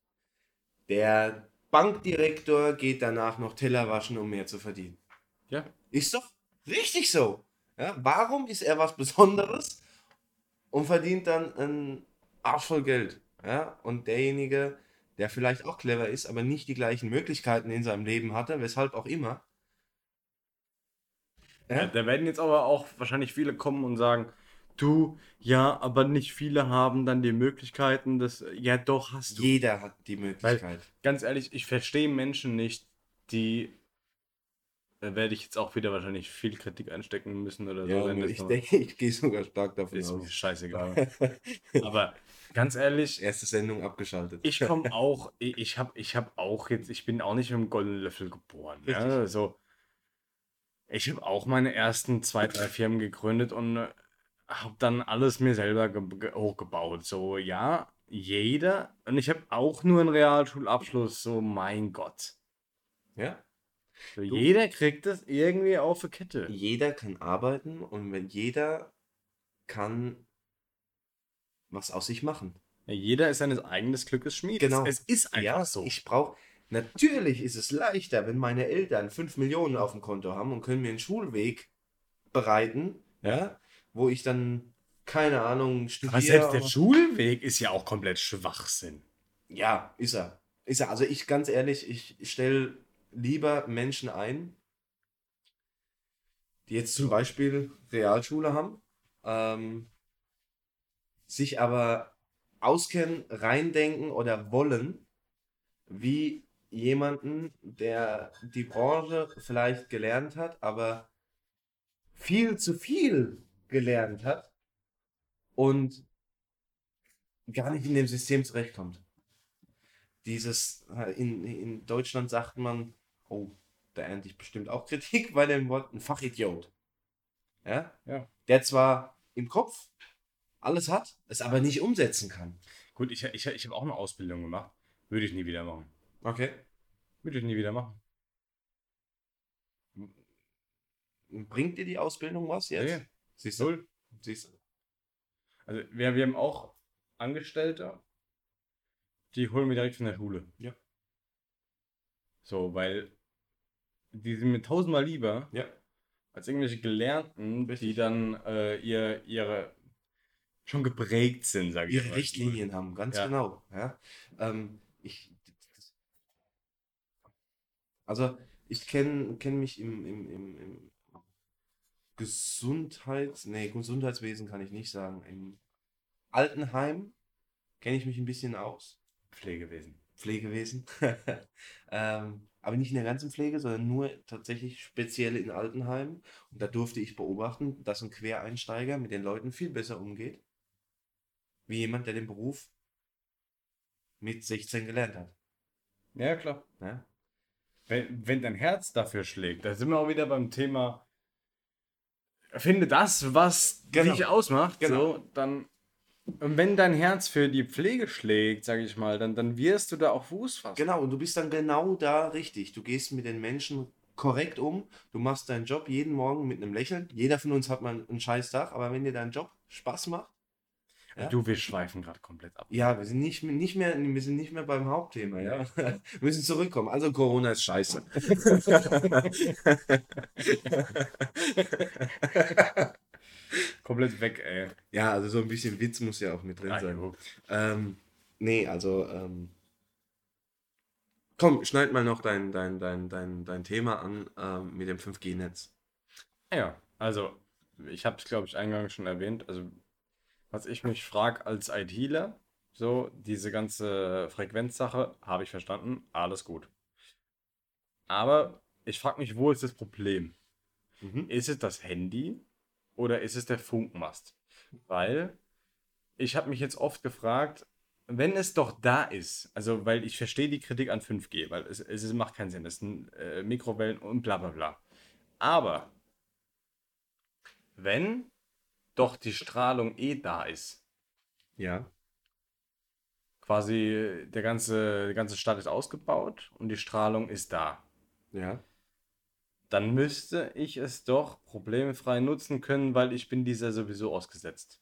Der Bankdirektor geht danach noch Teller waschen, um mehr zu verdienen. Ja. Ist doch richtig so. Ja, warum ist er was Besonderes und verdient dann ein Arsch voll Geld. Ja? Und derjenige, der vielleicht auch clever ist, aber nicht die gleichen Möglichkeiten in seinem Leben hatte, weshalb auch immer. Ja? ja da werden jetzt aber auch wahrscheinlich viele kommen und sagen, du, ja, aber nicht viele haben dann die Möglichkeiten, das, ja doch hast du. Jeder hat die Möglichkeit. Weil, ganz ehrlich, ich verstehe Menschen nicht, die da werde ich jetzt auch wieder wahrscheinlich viel Kritik einstecken müssen oder so. Ja, ich denke, ich gehe sogar stark davon ist aus. Ist mir scheißegal. (laughs) Aber ganz ehrlich. Erste Sendung abgeschaltet. Ich komme (laughs) auch, ich habe ich hab auch jetzt, ich bin auch nicht mit einem goldenen Löffel geboren. Ja? Also, ich habe auch meine ersten zwei, drei Firmen gegründet und äh, habe dann alles mir selber hochgebaut. So, ja, jeder. Und ich habe auch nur einen Realschulabschluss. So, mein Gott. Ja. So, jeder kriegt das irgendwie auf die Kette. Jeder kann arbeiten und wenn jeder kann was aus sich machen. Ja, jeder ist seines eigenen Glückes Schmied. Genau. Es, es ist einfach ja, so. Ich brauche. Natürlich ist es leichter, wenn meine Eltern 5 Millionen auf dem Konto haben und können mir einen Schulweg bereiten, ja, wo ich dann, keine Ahnung, studiere. Aber selbst der Schulweg ist ja auch komplett Schwachsinn. Ja, ist er. Ist er. Also ich, ganz ehrlich, ich stelle lieber Menschen ein, die jetzt zum Beispiel Realschule haben, ähm, sich aber auskennen, reindenken oder wollen, wie jemanden, der die Branche vielleicht gelernt hat, aber viel zu viel gelernt hat und gar nicht in dem System zurechtkommt. Dieses, in, in Deutschland sagt man, oh, da ernte ich bestimmt auch Kritik bei dem Wort, ein Fachidiot. Ja? ja. Der zwar im Kopf alles hat, es aber nicht umsetzen kann. Gut, ich, ich, ich habe auch eine Ausbildung gemacht. Würde ich nie wieder machen. Okay. Würde ich nie wieder machen. Bringt dir die Ausbildung was jetzt? Nee. Siehst du? Siehst du. Also wir, wir haben auch Angestellte, die holen wir direkt von der Schule. Ja. So, weil die sind mir tausendmal lieber ja. als irgendwelche Gelernten, Richtig. die dann äh, ihr, ihre schon geprägt sind, sage ich Ihre mal. Richtlinien haben, ganz ja. genau. Ja. Ähm, ich, also ich kenne kenn mich im, im, im, im Gesundheits... Nee, Gesundheitswesen kann ich nicht sagen. Im Altenheim kenne ich mich ein bisschen aus. Pflegewesen. Pflegewesen. (laughs) ähm, aber nicht in der ganzen Pflege, sondern nur tatsächlich speziell in Altenheimen. Und da durfte ich beobachten, dass ein Quereinsteiger mit den Leuten viel besser umgeht, wie jemand, der den Beruf mit 16 gelernt hat. Ja, klar. Ja? Wenn, wenn dein Herz dafür schlägt, da sind wir auch wieder beim Thema, finde das, was genau. dich ausmacht, genau. so, dann und wenn dein Herz für die Pflege schlägt, sage ich mal, dann, dann wirst du da auch Fuß fassen. Genau, und du bist dann genau da richtig. Du gehst mit den Menschen korrekt um. Du machst deinen Job jeden Morgen mit einem Lächeln. Jeder von uns hat mal einen scheiß Tag, aber wenn dir dein Job Spaß macht. Ja? Du, wir schweifen gerade komplett ab. Ja, wir sind nicht, nicht, mehr, wir sind nicht mehr beim Hauptthema, ja. (laughs) Wir müssen zurückkommen. Also Corona ist scheiße. (laughs) Komplett weg, ey. Ja, also so ein bisschen Witz muss ja auch mit drin ah, sein. Ähm, nee, also, ähm, komm, schneid mal noch dein, dein, dein, dein, dein Thema an ähm, mit dem 5G-Netz. Ja, also, ich habe es, glaube ich, eingangs schon erwähnt. Also, was ich mich frage als ITler, so, diese ganze Frequenzsache habe ich verstanden, alles gut. Aber ich frage mich, wo ist das Problem? Mhm. Ist es das Handy? oder ist es der Funkmast? Weil ich habe mich jetzt oft gefragt, wenn es doch da ist, also weil ich verstehe die Kritik an 5G, weil es, es macht keinen Sinn, es sind äh, Mikrowellen und bla bla bla. Aber wenn doch die Strahlung eh da ist, ja, quasi der ganze, die ganze Stadt ist ausgebaut und die Strahlung ist da. Ja dann müsste ich es doch problemfrei nutzen können, weil ich bin dieser sowieso ausgesetzt.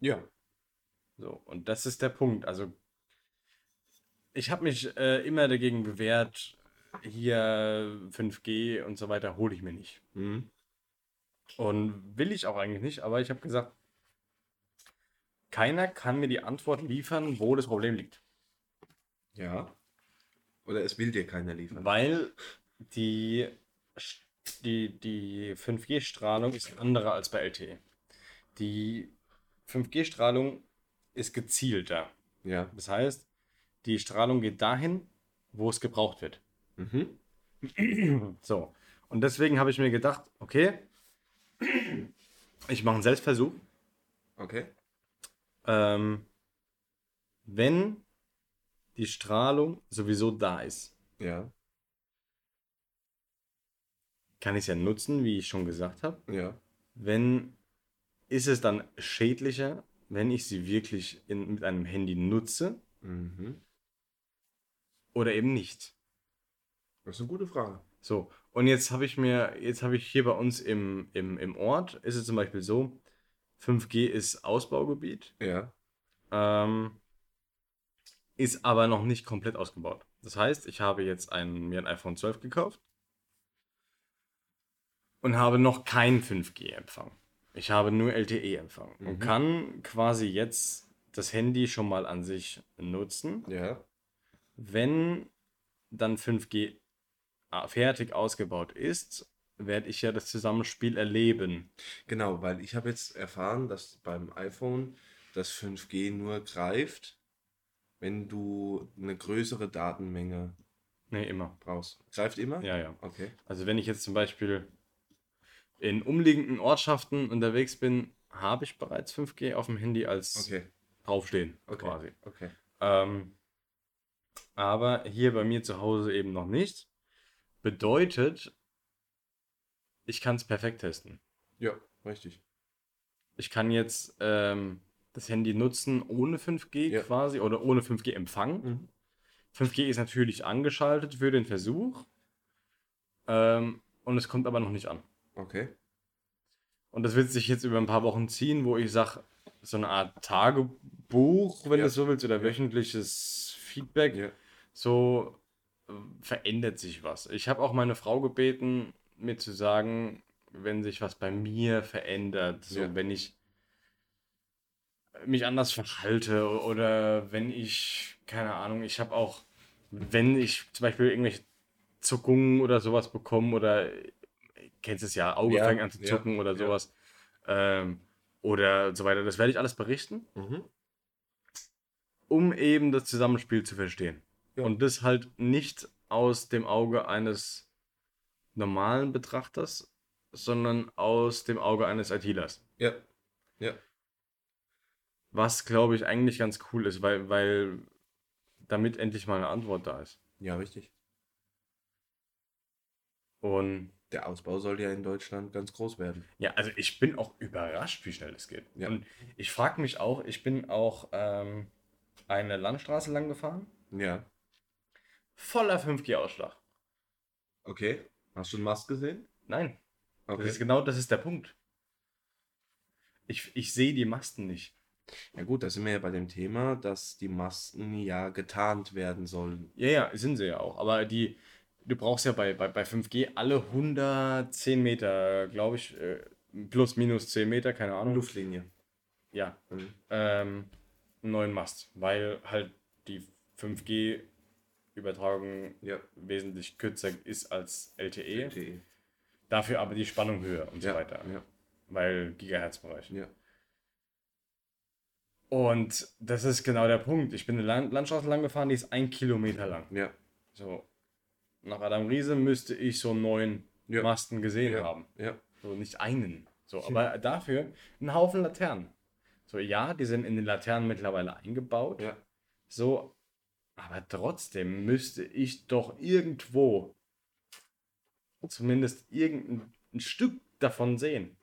Ja. So, und das ist der Punkt. Also, ich habe mich äh, immer dagegen gewehrt, hier 5G und so weiter hole ich mir nicht. Mhm. Und will ich auch eigentlich nicht, aber ich habe gesagt, keiner kann mir die Antwort liefern, wo das Problem liegt. Ja. Oder es will dir keiner liefern. Weil die die, die 5G-Strahlung ist andere als bei LTE. Die 5G-Strahlung ist gezielter. Ja. Das heißt, die Strahlung geht dahin, wo es gebraucht wird. Mhm. So. Und deswegen habe ich mir gedacht, okay, ich mache einen Selbstversuch. Okay. Ähm, wenn die Strahlung sowieso da ist. Ja kann ich es ja nutzen, wie ich schon gesagt habe. Ja. Wenn ist es dann schädlicher, wenn ich sie wirklich in, mit einem Handy nutze mhm. oder eben nicht? Das ist eine gute Frage. So, und jetzt habe ich mir, jetzt habe ich hier bei uns im, im, im Ort, ist es zum Beispiel so, 5G ist Ausbaugebiet. Ja. Ähm, ist aber noch nicht komplett ausgebaut. Das heißt, ich habe jetzt ein, mir ein iPhone 12 gekauft und habe noch keinen 5G-Empfang. Ich habe nur LTE-Empfang mhm. und kann quasi jetzt das Handy schon mal an sich nutzen. Ja. Wenn dann 5G fertig ausgebaut ist, werde ich ja das Zusammenspiel erleben. Genau, weil ich habe jetzt erfahren, dass beim iPhone das 5G nur greift, wenn du eine größere Datenmenge nee, immer. brauchst. Greift immer? Ja, ja. Okay. Also wenn ich jetzt zum Beispiel in umliegenden Ortschaften unterwegs bin, habe ich bereits 5G auf dem Handy als okay. draufstehen okay. quasi. Okay. Ähm, aber hier bei mir zu Hause eben noch nicht. Bedeutet, ich kann es perfekt testen. Ja, richtig. Ich kann jetzt ähm, das Handy nutzen ohne 5G ja. quasi oder ohne 5G-Empfang. Mhm. 5G ist natürlich angeschaltet für den Versuch ähm, und es kommt aber noch nicht an. Okay. Und das wird sich jetzt über ein paar Wochen ziehen, wo ich sage, so eine Art Tagebuch, wenn ja. du so willst, oder wöchentliches Feedback. Ja. So verändert sich was. Ich habe auch meine Frau gebeten, mir zu sagen, wenn sich was bei mir verändert, so ja. wenn ich mich anders verhalte oder wenn ich, keine Ahnung, ich habe auch, wenn ich zum Beispiel irgendwelche Zuckungen oder sowas bekomme oder kennst es ja, Auge ja, fängt an zu zucken ja, oder sowas ähm, oder so weiter, das werde ich alles berichten, mhm. um eben das Zusammenspiel zu verstehen. Und das halt nicht aus dem Auge eines normalen Betrachters, sondern aus dem Auge eines ITlers. Ja. Ja. Was, glaube ich, eigentlich ganz cool ist, weil, weil damit endlich mal eine Antwort da ist. Ja, richtig. Und der Ausbau soll ja in Deutschland ganz groß werden. Ja, also ich bin auch überrascht, wie schnell es geht. Ja. Und ich frage mich auch, ich bin auch ähm, eine Landstraße lang gefahren. Ja. Voller 5G-Ausschlag. Okay. Hast du einen Mast gesehen? Nein. Okay. Das ist genau das ist der Punkt. Ich, ich sehe die Masten nicht. Ja gut, da sind wir ja bei dem Thema, dass die Masten ja getarnt werden sollen. Ja, ja, sind sie ja auch. Aber die, du brauchst ja bei, bei, bei 5G alle 110 Meter, glaube ich, äh, plus minus 10 Meter, keine Ahnung. Luftlinie. Ja. Mhm. Ähm, einen neuen Mast, weil halt die 5G Übertragung ja. wesentlich kürzer ist als LTE. LTE. Dafür aber die Spannung höher und ja. so weiter. Ja. Weil Gigahertz-Bereich. Und das ist genau der Punkt. Ich bin eine Land Landstraße lang gefahren, die ist ein Kilometer lang. Ja. So. Nach Adam Riese müsste ich so neun. Masten gesehen haben. Ja. So nicht einen. So, aber dafür einen Haufen Laternen. So, ja, die sind in den Laternen mittlerweile eingebaut. Ja. So, aber trotzdem müsste ich doch irgendwo zumindest irgendein Stück davon sehen.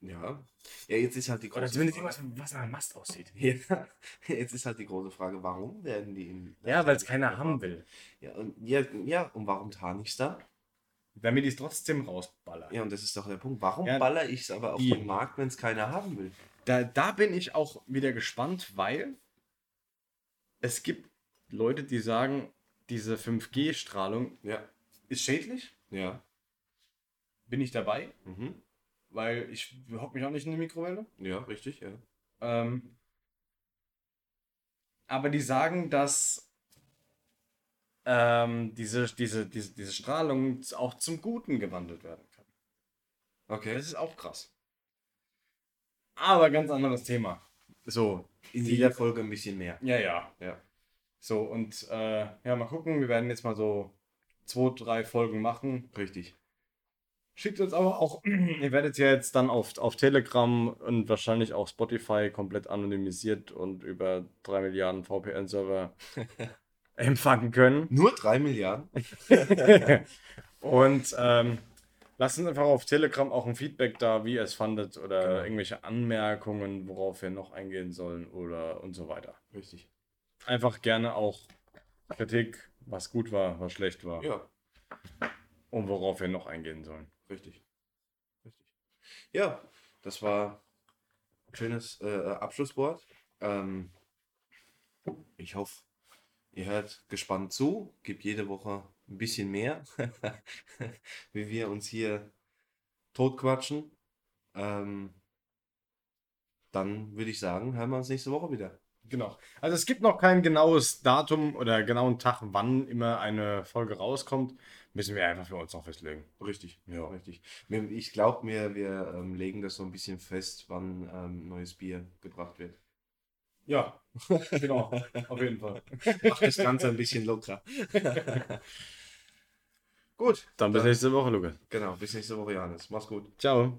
Ja. Ja, jetzt ist halt die große Oder zumindest Frage. irgendwas, was nach einem Mast aussieht. (laughs) Ja. Jetzt ist halt die große Frage, warum werden die in. Ja, weil es keiner haben will. Ja, und, ja, ja, und warum tarn ich es da? Damit ich es trotzdem rausballer. Ja, und das ist doch der Punkt. Warum ja, baller ich es aber auf die, den Markt, wenn es keiner haben will? Da, da bin ich auch wieder gespannt, weil es gibt Leute, die sagen, diese 5G-Strahlung ja. ist schädlich. Ja. Bin ich dabei? Mhm. Weil ich hocke mich auch nicht in die Mikrowelle. Ja, richtig, ja. Ähm, aber die sagen, dass ähm, diese, diese, diese, diese Strahlung auch zum Guten gewandelt werden kann. Okay. Das ist auch krass. Aber ganz anderes Thema. So, in jeder Folge ein bisschen mehr. Ja, ja. Ja. So, und äh, ja, mal gucken. Wir werden jetzt mal so zwei, drei Folgen machen. Richtig. Schickt uns aber auch, (clears throat) ihr werdet ja jetzt dann auf, auf Telegram und wahrscheinlich auch Spotify komplett anonymisiert und über drei Milliarden VPN-Server (laughs) empfangen können. Nur drei Milliarden? (laughs) und ähm, Lasst uns einfach auf Telegram auch ein Feedback da, wie ihr es fandet oder genau. irgendwelche Anmerkungen, worauf wir noch eingehen sollen oder und so weiter. Richtig. Einfach gerne auch Kritik, was gut war, was schlecht war. Ja. Und worauf wir noch eingehen sollen. Richtig. Richtig. Ja, das war ein schönes äh, Abschlusswort. Ähm, Ich hoffe, ihr hört gespannt zu, gibt jede Woche ein bisschen mehr, (laughs) wie wir uns hier totquatschen. Ähm, dann würde ich sagen, hören wir uns nächste Woche wieder. Genau. Also es gibt noch kein genaues Datum oder genauen Tag, wann immer eine Folge rauskommt. Müssen wir einfach für uns noch festlegen. Richtig, ja. Richtig. Ich glaube, wir, wir ähm, legen das so ein bisschen fest, wann ähm, neues Bier gebracht wird. Ja, genau. Auf jeden Fall. (laughs) Macht das Ganze ein bisschen locker. (laughs) gut. Dann bis dann, nächste Woche, Lukas. Genau, bis nächste Woche, Johannes. Mach's gut. Ciao.